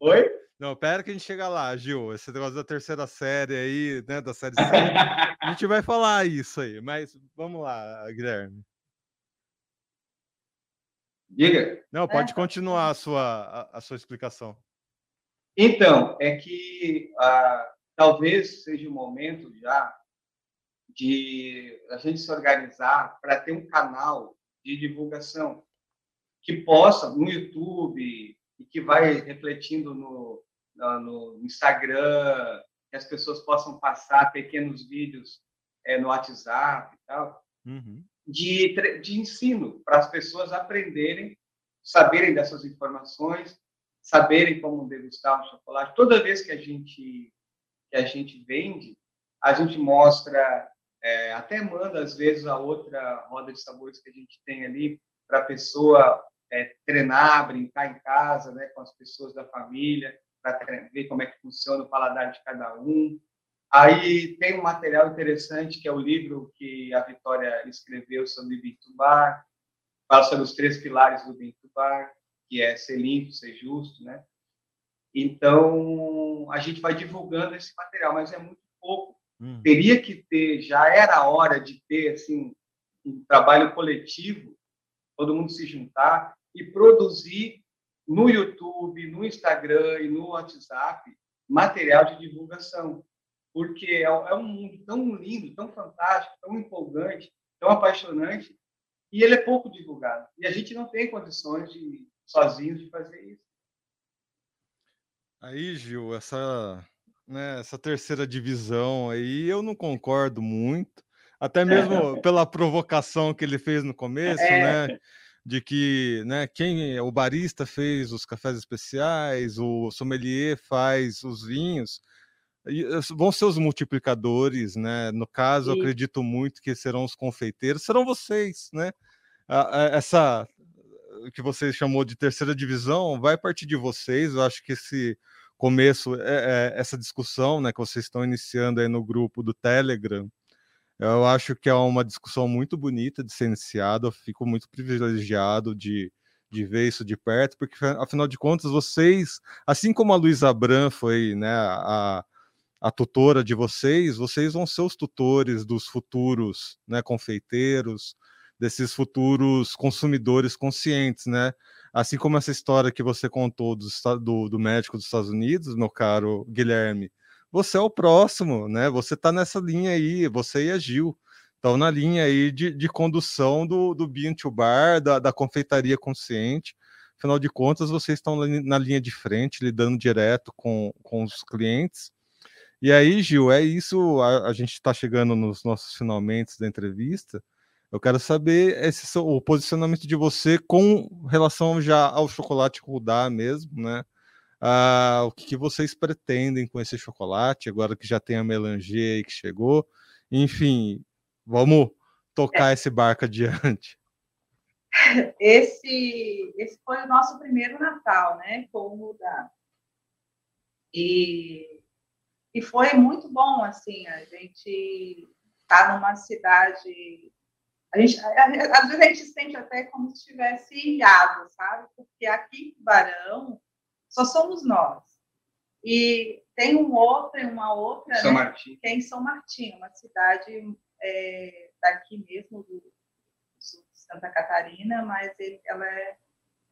Oi? Não, pera que a gente chega lá, Gil. Esse negócio da terceira série aí, né? Da série C. a gente vai falar isso aí, mas vamos lá, Guilherme. Diga. Não, pode é. continuar a sua, a, a sua explicação. Então, é que ah, talvez seja o momento já de a gente se organizar para ter um canal de divulgação que possa, no YouTube, e que vai refletindo no, no Instagram, que as pessoas possam passar pequenos vídeos é, no WhatsApp e tal, uhum. De, de ensino, para as pessoas aprenderem, saberem dessas informações saberem como degustar o chocolate. Toda vez que a gente que a gente vende, a gente mostra, é, até manda às vezes a outra roda de sabores que a gente tem ali para a pessoa é, treinar, brincar em casa, né, com as pessoas da família, para ver como é que funciona o paladar de cada um. Aí tem um material interessante que é o livro que a Vitória escreveu sobre Bintubar, fala sobre os três pilares do Bintubar que é ser limpo, ser justo, né? Então, a gente vai divulgando esse material, mas é muito pouco. Hum. Teria que ter, já era a hora de ter, assim, um trabalho coletivo, todo mundo se juntar e produzir no YouTube, no Instagram e no WhatsApp material de divulgação. Porque é, é um mundo tão lindo, tão fantástico, tão empolgante, tão apaixonante, e ele é pouco divulgado. E a gente não tem condições de sozinhos de fazer isso. Aí, Gil, essa, né, essa terceira divisão aí eu não concordo muito, até mesmo pela provocação que ele fez no começo, é. né? De que né, quem o barista fez os cafés especiais, o sommelier faz os vinhos, vão ser os multiplicadores, né? No caso, eu acredito muito que serão os confeiteiros, serão vocês, né? Essa que você chamou de terceira divisão vai partir de vocês. Eu acho que esse começo, é, essa discussão né, que vocês estão iniciando aí no grupo do Telegram, eu acho que é uma discussão muito bonita de ser iniciada. Eu fico muito privilegiado de, de ver isso de perto, porque afinal de contas, vocês, assim como a Luísa Abram foi né, a, a tutora de vocês, vocês vão ser os tutores dos futuros né, confeiteiros, desses futuros consumidores conscientes, né? Assim como essa história que você contou do, do, do médico dos Estados Unidos, meu caro Guilherme, você é o próximo, né? Você está nessa linha aí, você e a Gil estão na linha aí de, de condução do, do Bean to Bar, da, da confeitaria consciente. afinal de contas, vocês estão na linha de frente, lidando direto com, com os clientes. E aí, Gil, é isso. A, a gente está chegando nos nossos finalmente da entrevista. Eu quero saber esse, o posicionamento de você com relação já ao chocolate Rudá mesmo, né? Ah, o que, que, vocês pretendem com esse chocolate, agora que já tem a melange aí que chegou. Enfim, vamos tocar é. esse barco adiante. Esse, esse foi o nosso primeiro Natal, né? Com o Rudá. E, e foi muito bom, assim, a gente tá numa cidade a gente, às vezes a gente sente até como se estivesse ilhado, sabe? Porque aqui em Tubarão só somos nós. E tem um outro e uma outra, São né? Martim. que é em São Martinho, uma cidade é, daqui mesmo, do, de Santa Catarina, mas ele, ela, é,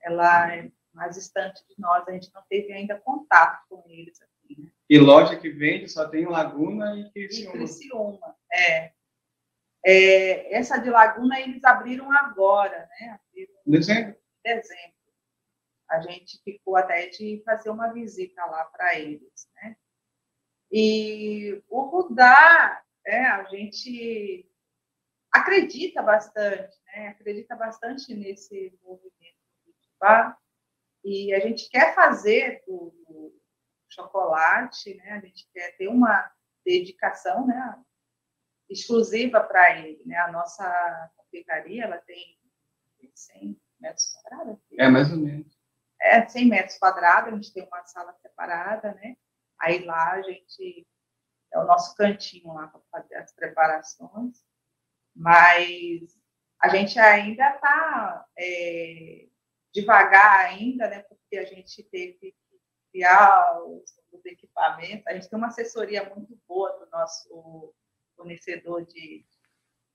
ela é mais distante de nós, a gente não teve ainda contato com eles? E loja que vende só tem Laguna e Criciúma. E Criciúma, é. É, essa de Laguna eles abriram agora, né? Abriram dezembro. dezembro. A gente ficou até de fazer uma visita lá para eles, né? E o Rudá, é, a gente acredita bastante, né? Acredita bastante nesse movimento do Tibá. E a gente quer fazer do, do chocolate, né? A gente quer ter uma dedicação, né? exclusiva para ele. Né? A nossa confeitaria ela tem 100 metros quadrados. É, mais ou menos. É, 100 metros quadrados, a gente tem uma sala separada, né? Aí lá a gente é o nosso cantinho lá para fazer as preparações, mas a gente ainda está é, devagar ainda, né? Porque a gente teve que criar os, os equipamentos. A gente tem uma assessoria muito boa do nosso fornecedor de,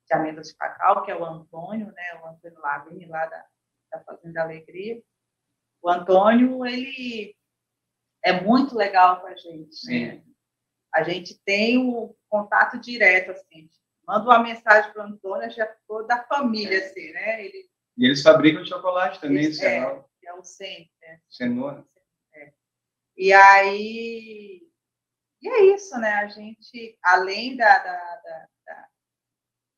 de amêndoas de cacau, que é o Antônio, né? O Antônio Lavini, lá da, da Fazenda Alegria. O Antônio, ele é muito legal com a gente. Né? A gente tem o contato direto, assim. Manda uma mensagem para o Antônio, já ficou da família, assim, né? Ele, e eles fabricam chocolate também, eles, é, é o centro. Né? Cenoura. É. E aí e é isso, né? A gente, além da, da, da,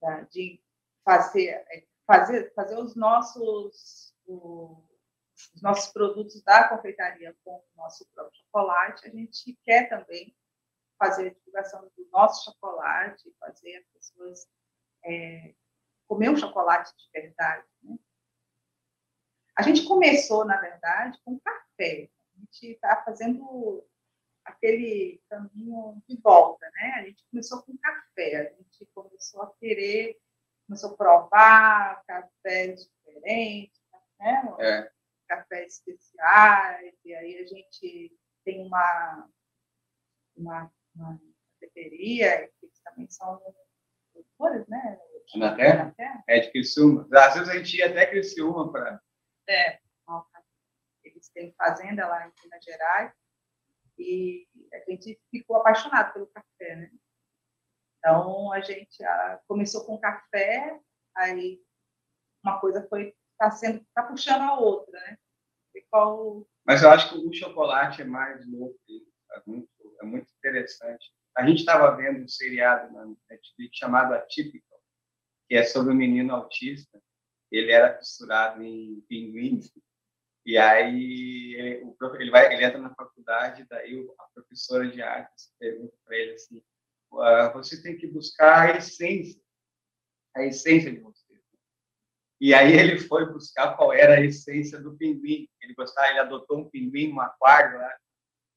da de fazer, fazer, fazer os nossos os nossos produtos da confeitaria com o nosso próprio chocolate, a gente quer também fazer a divulgação do nosso chocolate, fazer as pessoas é, comer um chocolate de verdade. Né? A gente começou, na verdade, com café. A gente está fazendo aquele caminho de volta, né? A gente começou com café, a gente começou a querer, começou a provar cafés diferentes, né? É. Cafés especiais, e aí a gente tem uma, uma, uma cafeteria, que também são produtores, né? Na terra? Na terra? É de Criciúma. Às vezes a gente ia até Criciúma para... É, têm fazenda lá em Minas Gerais, e a gente ficou apaixonado pelo café, né? Então a gente a, ah, começou com café, aí uma coisa foi tá sendo tá puxando a outra, né? Qual... Mas eu acho que o chocolate é mais novo, é muito, é muito interessante. A gente estava vendo um seriado na Netflix chamado Atypical, que é sobre um menino autista. Ele era costurado em pinguim e aí ele, ele, vai, ele entra na faculdade, daí a professora de artes pergunta para ele assim, ah, você tem que buscar a essência, a essência de você. E aí ele foi buscar qual era a essência do pinguim. Ele gostava, ele adotou um pinguim, um aquário lá,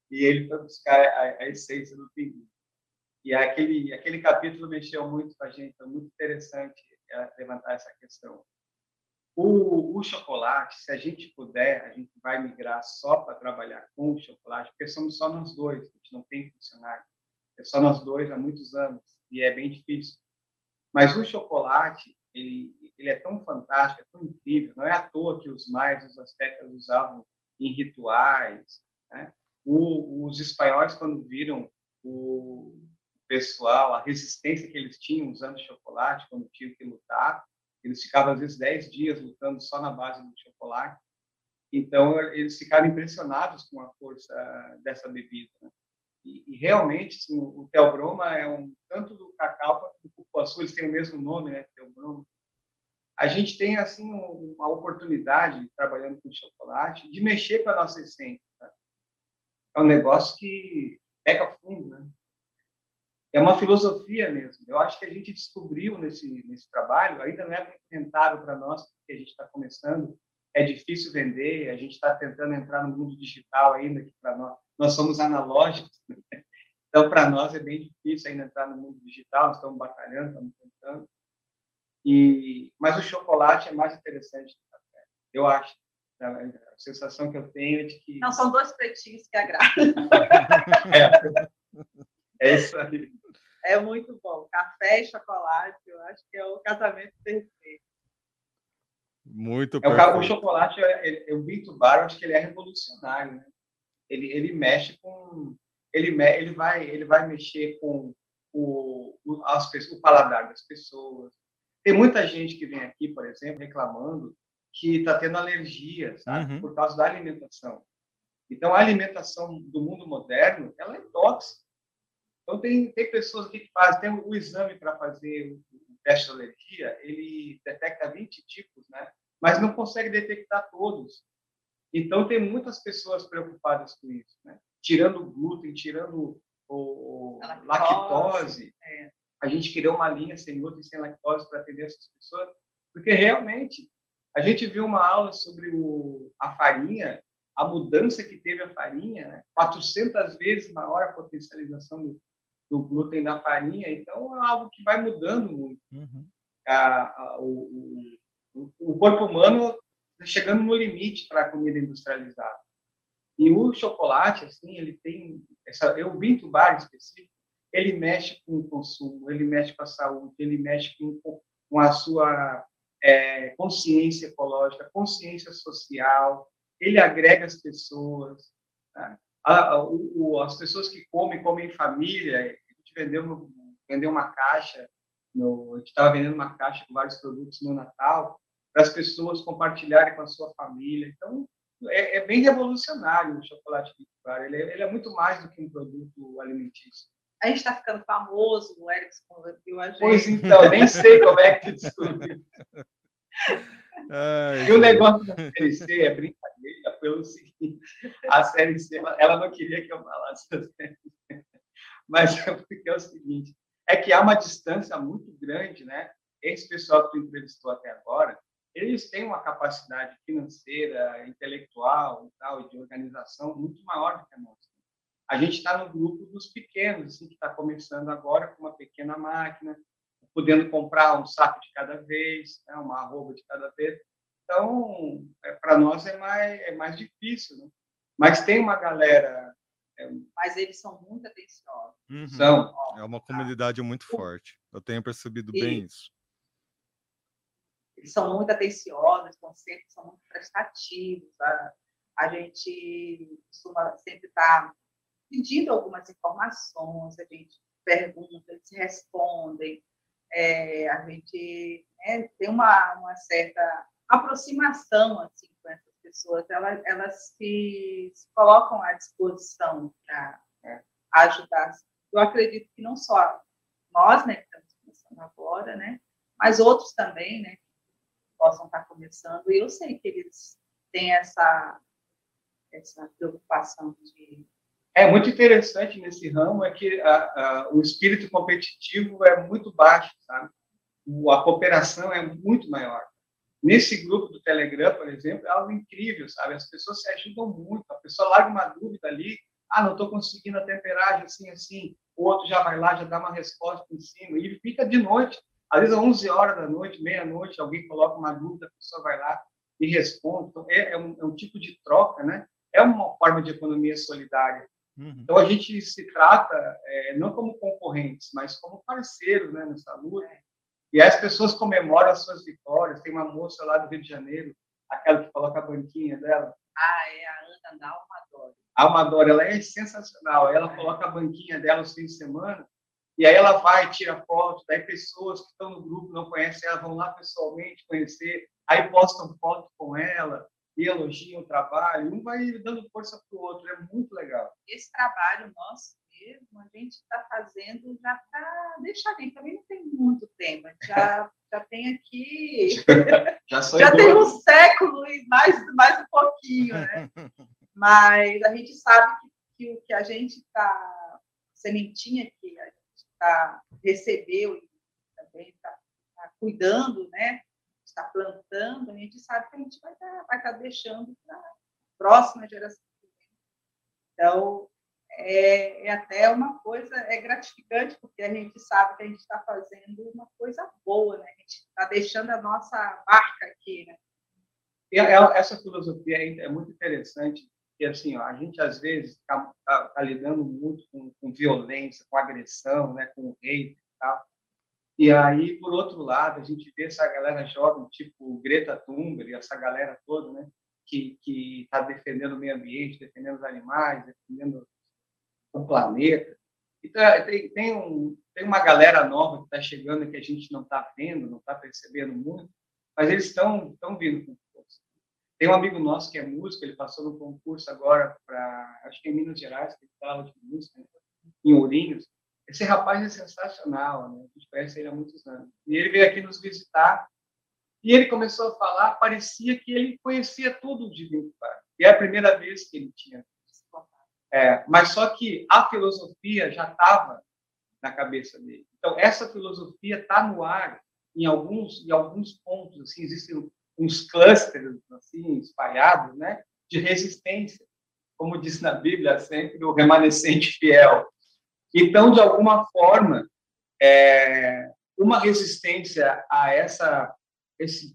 e ele foi buscar a, a essência do pinguim. E aquele aquele capítulo mexeu muito com a gente, foi muito interessante é, levantar essa questão. O, o, chocolate, se a gente puder, a gente vai migrar só para trabalhar com o chocolate, porque somos só nós dois, a gente não tem funcionário. É só nós dois há muitos anos e é bem difícil. Mas o chocolate, ele, ele é tão fantástico, é tão incrível. Não é à toa que os mais, os aztecas usavam em rituais. Né? O, os espanhóis, quando viram o pessoal, a resistência que eles tinham usando chocolate, quando tinham que lutar, eles ficavam, às vezes, 10 dias lutando só na base do chocolate. Então, eles ficaram impressionados com a força dessa bebida. Né? E, e, realmente, assim, o Teobroma é um tanto do cacau quanto do cupuaçu, eles têm o mesmo nome, né? Teobroma. A gente tem assim uma oportunidade trabalhando com chocolate de mexer com a nossa essência. Tá? É um negócio que pega fundo, né? É uma filosofia mesmo. Eu acho que a gente descobriu nesse nesse trabalho, ainda não é rentável para nós, porque a gente está começando, é difícil vender, a gente está tentando entrar no mundo digital ainda, que para nós nós somos analógicos, né? então para nós é bem difícil ainda entrar no mundo digital, nós estamos batalhando, estamos tentando. E mas o chocolate é mais interessante do café, eu acho. A sensação que eu tenho é de que não são dois pretinhos que agradam. é, é isso aí. É muito bom. Café e chocolate, eu acho que é o casamento perfeito. Muito é, o, o chocolate, eu, o eu acho que ele é revolucionário, né? Ele, ele mexe com... Ele, ele, vai, ele vai mexer com o, o, as pessoas, o paladar das pessoas. Tem muita gente que vem aqui, por exemplo, reclamando que está tendo alergia, sabe? Uhum. Por causa da alimentação. Então, a alimentação do mundo moderno, ela é tóxica. Então, tem, tem pessoas aqui que fazem, tem o, o exame para fazer teste de alergia, ele detecta 20 tipos, né? mas não consegue detectar todos. Então, tem muitas pessoas preocupadas com isso, né? tirando o glúten, tirando o, o lactose. lactose. É. A gente criou uma linha sem glúten e sem lactose para atender essas pessoas, porque realmente a gente viu uma aula sobre o, a farinha, a mudança que teve a farinha, né? 400 vezes maior a potencialização do, do glúten da farinha, então é algo que vai mudando muito. Uhum. A, a, o, o, o, corpo humano está chegando no limite para a comida industrializada. E o chocolate, assim, ele tem essa, eu binto bar específico, ele mexe com o consumo, ele mexe com a saúde, ele mexe com, com a sua é, consciência ecológica, consciência social, ele agrega as pessoas. Tá? A, a, o, as pessoas que comem, comem em família, vendeu, vendeu uma caixa, no, a gente estava vendendo uma caixa com vários produtos no Natal, para as pessoas compartilharem com a sua família. Então, é, é bem revolucionário o chocolate Bitbar. Ele, é, ele é muito mais do que um produto alimentício. A gente está ficando famoso, o Erickson converteu a gente. Pois então, nem sei como é que descobriu. Ai, e o negócio da Série C é brincadeira pelo seguinte: a Série C, ela não queria que eu falasse da Série C mas é é o seguinte, é que há uma distância muito grande, né? Esse pessoal que tu entrevistou até agora, eles têm uma capacidade financeira, intelectual e tal, de organização muito maior do que a nossa. A gente está no grupo dos pequenos, assim, que está começando agora com uma pequena máquina, podendo comprar um saco de cada vez, né, uma arroba de cada vez. Então, é, para nós é mais, é mais difícil. Né? Mas tem uma galera Mas eles são muito atenciosos. Uhum. São. É uma comunidade muito forte. Eu tenho percebido e, bem isso. Eles são muito atenciosos, estão sempre, são muito prestativos. A, a gente costuma sempre estar tá pedindo algumas informações, a gente pergunta, eles respondem. É, a gente né, tem uma, uma certa aproximação assim, pessoas elas, elas se, se colocam à disposição para né, ajudar. Eu acredito que não só nós, né, que estamos começando agora, né, mas outros também, né, possam estar começando. E eu sei que eles têm essa essa preocupação de é muito interessante nesse ramo é que a, a, o espírito competitivo é muito baixo, sabe? a cooperação é muito maior. Nesse grupo do Telegram, por exemplo, é algo incrível, sabe? As pessoas se ajudam muito. A pessoa larga uma dúvida ali, ah, não estou conseguindo a temperagem assim, assim. O outro já vai lá, já dá uma resposta em cima. E fica de noite, às vezes 11 horas da noite, meia-noite, alguém coloca uma dúvida, a pessoa vai lá e responde. Então, é, é, um, é um, tipo de troca, né? É uma forma de economia solidária. Uhum. Então, a gente se trata é, não como concorrentes, mas como parceiros né, nessa luta. E as pessoas comemoram as suas vitórias. Tem uma moça lá do Rio de Janeiro, aquela que coloca a banquinha dela. Ah, é a Ana da Almadora. A Almadora, ela é sensacional. Ela coloca a banquinha dela no fim de semana e aí ela vai, tira foto, daí pessoas que estão no grupo não conhecem ela vão lá pessoalmente conhecer, aí postam foto com ela. e elogiam o trabalho, um vai dando força para o outro, é muito legal. Esse trabalho nosso mesmo, a gente está fazendo já para deixar bem, também não tem muito tempo, já, já tem aqui, já, já tem um século e mais, mais um pouquinho, né? Mas a gente sabe que, que o que a gente está, sementinha que a gente tá, recebeu e também está tá cuidando, né? está plantando, a gente sabe que a gente vai estar, tá, vai tá deixando para a próxima geração. Então, é, é, até uma coisa, é gratificante, porque a gente sabe que a gente está fazendo uma coisa boa, né? A gente está deixando a nossa marca aqui, né? E essa filosofia é muito interessante, porque assim, ó, a gente às vezes está tá, tá lidando muito com, com, violência, com agressão, né, com hate e tal. E aí, por outro lado, a gente vê essa galera jovem, tipo Greta Thunberg, essa galera toda, né, que está defendendo o meio ambiente, defendendo os animais, defendendo o planeta. Então, tem, tem, um, tem uma galera nova que está chegando que a gente não está vendo, não está percebendo muito, mas eles estão estão vindo com força. Tem um amigo nosso que é músico, ele passou no concurso agora para, acho que é em Minas Gerais, que fala de música, né, em Ourinhos, esse rapaz é sensacional, né? a gente conhece ele há muitos anos. E ele veio aqui nos visitar e ele começou a falar, parecia que ele conhecia tudo de Linkin Park. E é a primeira vez que ele tinha. É, mas só que a filosofia já estava na cabeça dele. Então, essa filosofia está no ar em alguns, em alguns pontos. Assim, existem uns clusters assim, espalhados né, de resistência. Como diz na Bíblia sempre, o remanescente fiel. Então, de alguma forma, é, uma resistência a essa, esse,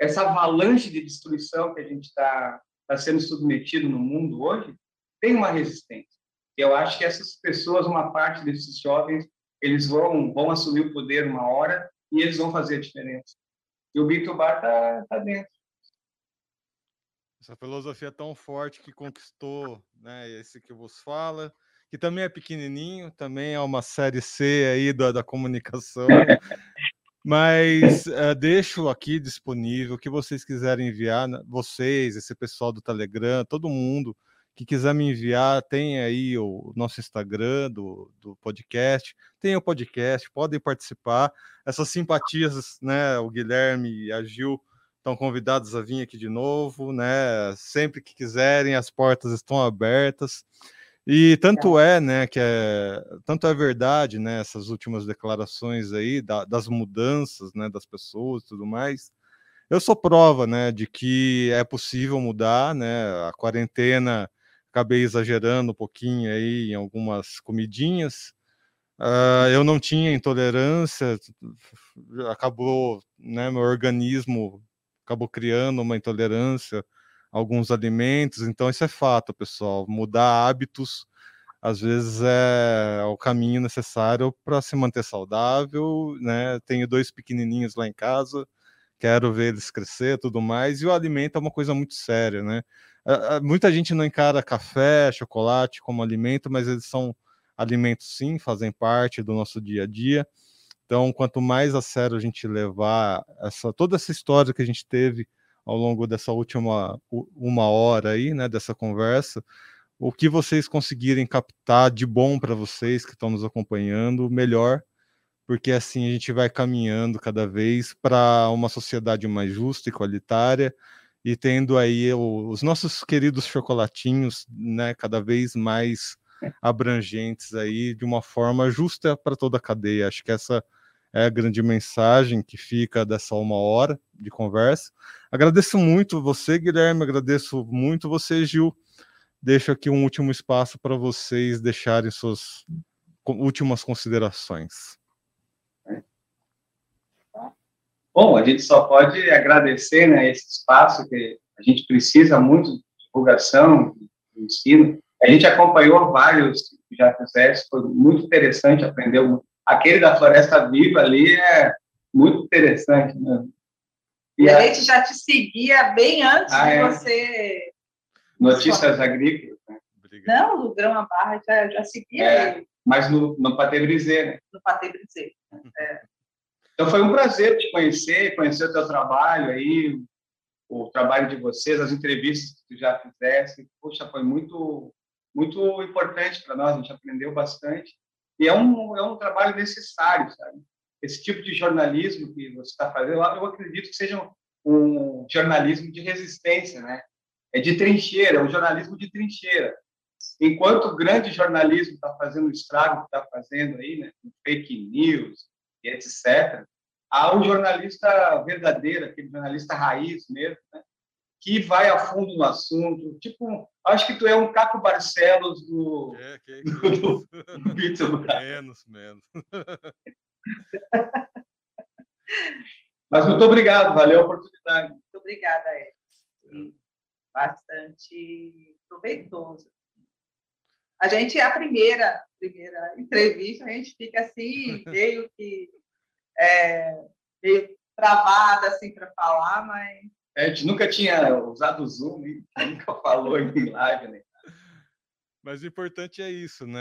essa avalanche de destruição que a gente está tá sendo submetido no mundo hoje, tem uma resistência. Eu acho que essas pessoas, uma parte desses jovens, eles vão, vão assumir o poder uma hora e eles vão fazer a diferença. E o Bitubar está tá dentro. Essa filosofia é tão forte que conquistou né, esse que vos fala, que também é pequenininho, também é uma série C aí da, da comunicação. Mas uh, deixo aqui disponível o que vocês quiserem enviar, né, vocês, esse pessoal do Telegram, todo mundo que quiser me enviar, tem aí o nosso Instagram do, do podcast, tem o podcast, podem participar. Essas simpatias, né? O Guilherme e a Gil estão convidados a vir aqui de novo, né? Sempre que quiserem, as portas estão abertas. E tanto é, né, que é, tanto é verdade, né, essas últimas declarações aí da, das mudanças, né, das pessoas e tudo mais. Eu sou prova, né, de que é possível mudar, né, a quarentena acabei exagerando um pouquinho aí em algumas comidinhas. Uh, eu não tinha intolerância, acabou, né, meu organismo acabou criando uma intolerância alguns alimentos. Então, isso é fato, pessoal. Mudar hábitos, às vezes, é o caminho necessário para se manter saudável. Né? Tenho dois pequenininhos lá em casa, quero ver eles crescer tudo mais. E o alimento é uma coisa muito séria, né? Muita gente não encara café, chocolate como alimento, mas eles são alimentos sim, fazem parte do nosso dia a dia. Então, quanto mais a sério a gente levar essa toda essa história que a gente teve ao longo dessa última uma hora aí, né, dessa conversa, o que vocês conseguirem captar de bom para vocês que estão nos acompanhando, melhor, porque assim a gente vai caminhando cada vez para uma sociedade mais justa e qualitária e tendo aí os nossos queridos chocolatinhos, né, cada vez mais abrangentes aí de uma forma justa para toda a cadeia. Acho que essa é a grande mensagem que fica dessa uma hora de conversa. Agradeço muito você, Guilherme, agradeço muito você, Gil. Deixo aqui um último espaço para vocês deixarem suas últimas considerações. Bom, a gente só pode agradecer né, esse espaço que a gente precisa muito de divulgação, de ensino. A gente acompanhou vários já fizeram, foi muito interessante, aprendeu aquele da Floresta Viva ali é muito interessante. Né? E a, a gente já te seguia bem antes ah, de é. você. Notícias Agrícolas. Né? Não, no Grão a Barra já, já seguia é, ele. Mas no, no Patebrizê, né? No Patebrizê. É. Então foi um prazer te conhecer, conhecer o teu trabalho aí. o trabalho de vocês, as entrevistas que tu já fizeste. Poxa, foi muito, muito importante para nós, a gente aprendeu bastante. E é um, é um trabalho necessário, sabe? Esse tipo de jornalismo que você está fazendo, eu acredito que seja um, um jornalismo de resistência, né? É de trincheira, é um jornalismo de trincheira. Enquanto o grande jornalismo está fazendo o estrago que está fazendo aí, né? Com fake news etc., há um jornalista verdadeiro, aquele jornalista raiz mesmo, né? que vai a fundo no assunto. Tipo, acho que tu é um Caco Barcelos do. É, que é do, do, do Menos, menos. Mas muito obrigado, valeu a oportunidade. Muito obrigada, Edson. Bastante proveitoso. A gente, é a primeira, primeira entrevista, a gente fica assim, meio que é, meio travada assim para falar, mas. É, a gente nunca tinha usado o Zoom, nunca falou em live, né? Mas o importante é isso, né?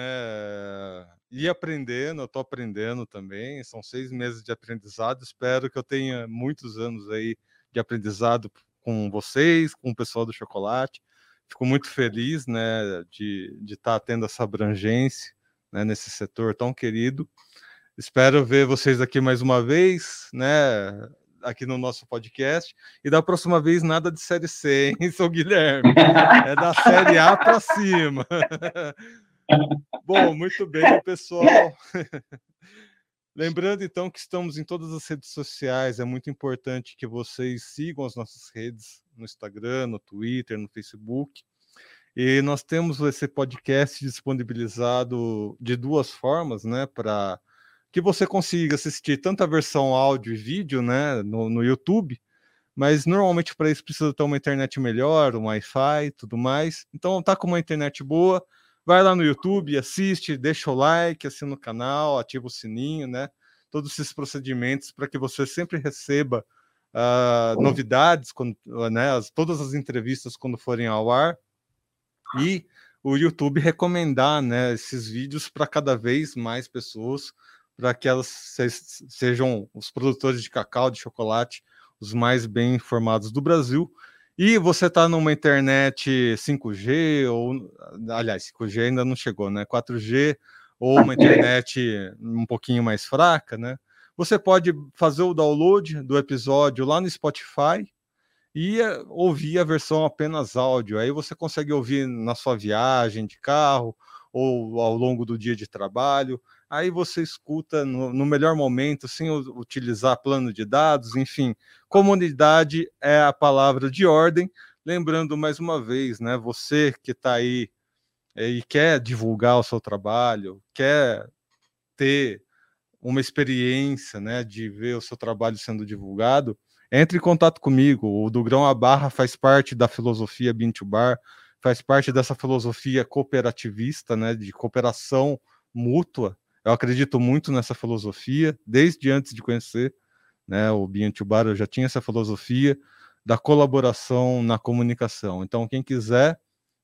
Ir aprendendo, eu estou aprendendo também. São seis meses de aprendizado. Espero que eu tenha muitos anos aí de aprendizado com vocês, com o pessoal do chocolate. Fico muito feliz, né, de estar tá tendo essa abrangência né, nesse setor tão querido. Espero ver vocês aqui mais uma vez, né? Aqui no nosso podcast. E da próxima vez, nada de série C, hein, seu Guilherme? É da série A para cima. Bom, muito bem, pessoal. Lembrando então que estamos em todas as redes sociais, é muito importante que vocês sigam as nossas redes no Instagram, no Twitter, no Facebook. E nós temos esse podcast disponibilizado de duas formas, né, para que você consiga assistir tanto a versão áudio e vídeo, né, no, no YouTube, mas normalmente para isso precisa ter uma internet melhor, um Wi-Fi tudo mais. Então, tá com uma internet boa, vai lá no YouTube, assiste, deixa o like, assina o canal, ativa o sininho, né? Todos esses procedimentos para que você sempre receba uh, novidades, quando, né, as, todas as entrevistas quando forem ao ar. E o YouTube recomendar né, esses vídeos para cada vez mais pessoas para que elas sejam os produtores de cacau, de chocolate, os mais bem informados do Brasil. E você está numa internet 5G, ou aliás, 5G ainda não chegou, né? 4G, ou uma internet um pouquinho mais fraca, né? Você pode fazer o download do episódio lá no Spotify e eh, ouvir a versão apenas áudio. Aí você consegue ouvir na sua viagem de carro ou ao longo do dia de trabalho aí você escuta no, no, melhor momento, sem utilizar plano de dados, enfim. Comunidade é a palavra de ordem. Lembrando mais uma vez, né? Você que está aí é, e quer divulgar o seu trabalho, quer ter uma experiência, né, de ver o seu trabalho sendo divulgado, entre em contato comigo. O do Grão Barra faz parte da filosofia Bean Bar, faz parte dessa filosofia cooperativista, né, de cooperação mútua eu acredito muito nessa filosofia, desde antes de conhecer né, o Biantubar, eu já tinha essa filosofia da colaboração na comunicação. Então, quem quiser,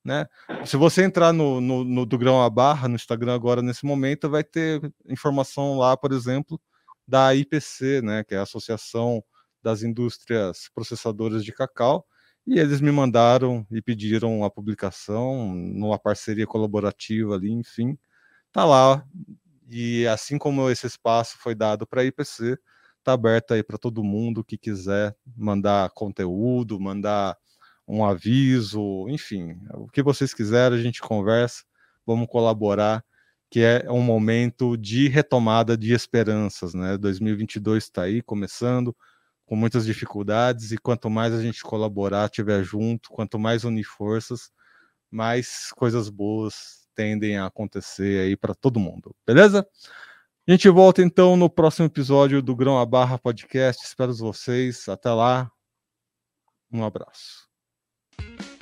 né, se você entrar no, no, no do Grão a Barra, no Instagram agora, nesse momento, vai ter informação lá, por exemplo, da IPC, né, que é a Associação das Indústrias Processadoras de Cacau, e eles me mandaram e pediram a publicação numa parceria colaborativa ali, enfim, tá lá. E assim como esse espaço foi dado para a IPC, está aberto aí para todo mundo que quiser mandar conteúdo, mandar um aviso, enfim, o que vocês quiserem, a gente conversa, vamos colaborar, que é um momento de retomada de esperanças, né? 2022 está aí começando com muitas dificuldades e quanto mais a gente colaborar, tiver junto, quanto mais unir forças, mais coisas boas tendem a acontecer aí para todo mundo, beleza? A gente volta então no próximo episódio do Grão a Barra Podcast. Espero vocês. Até lá. Um abraço. Thank you.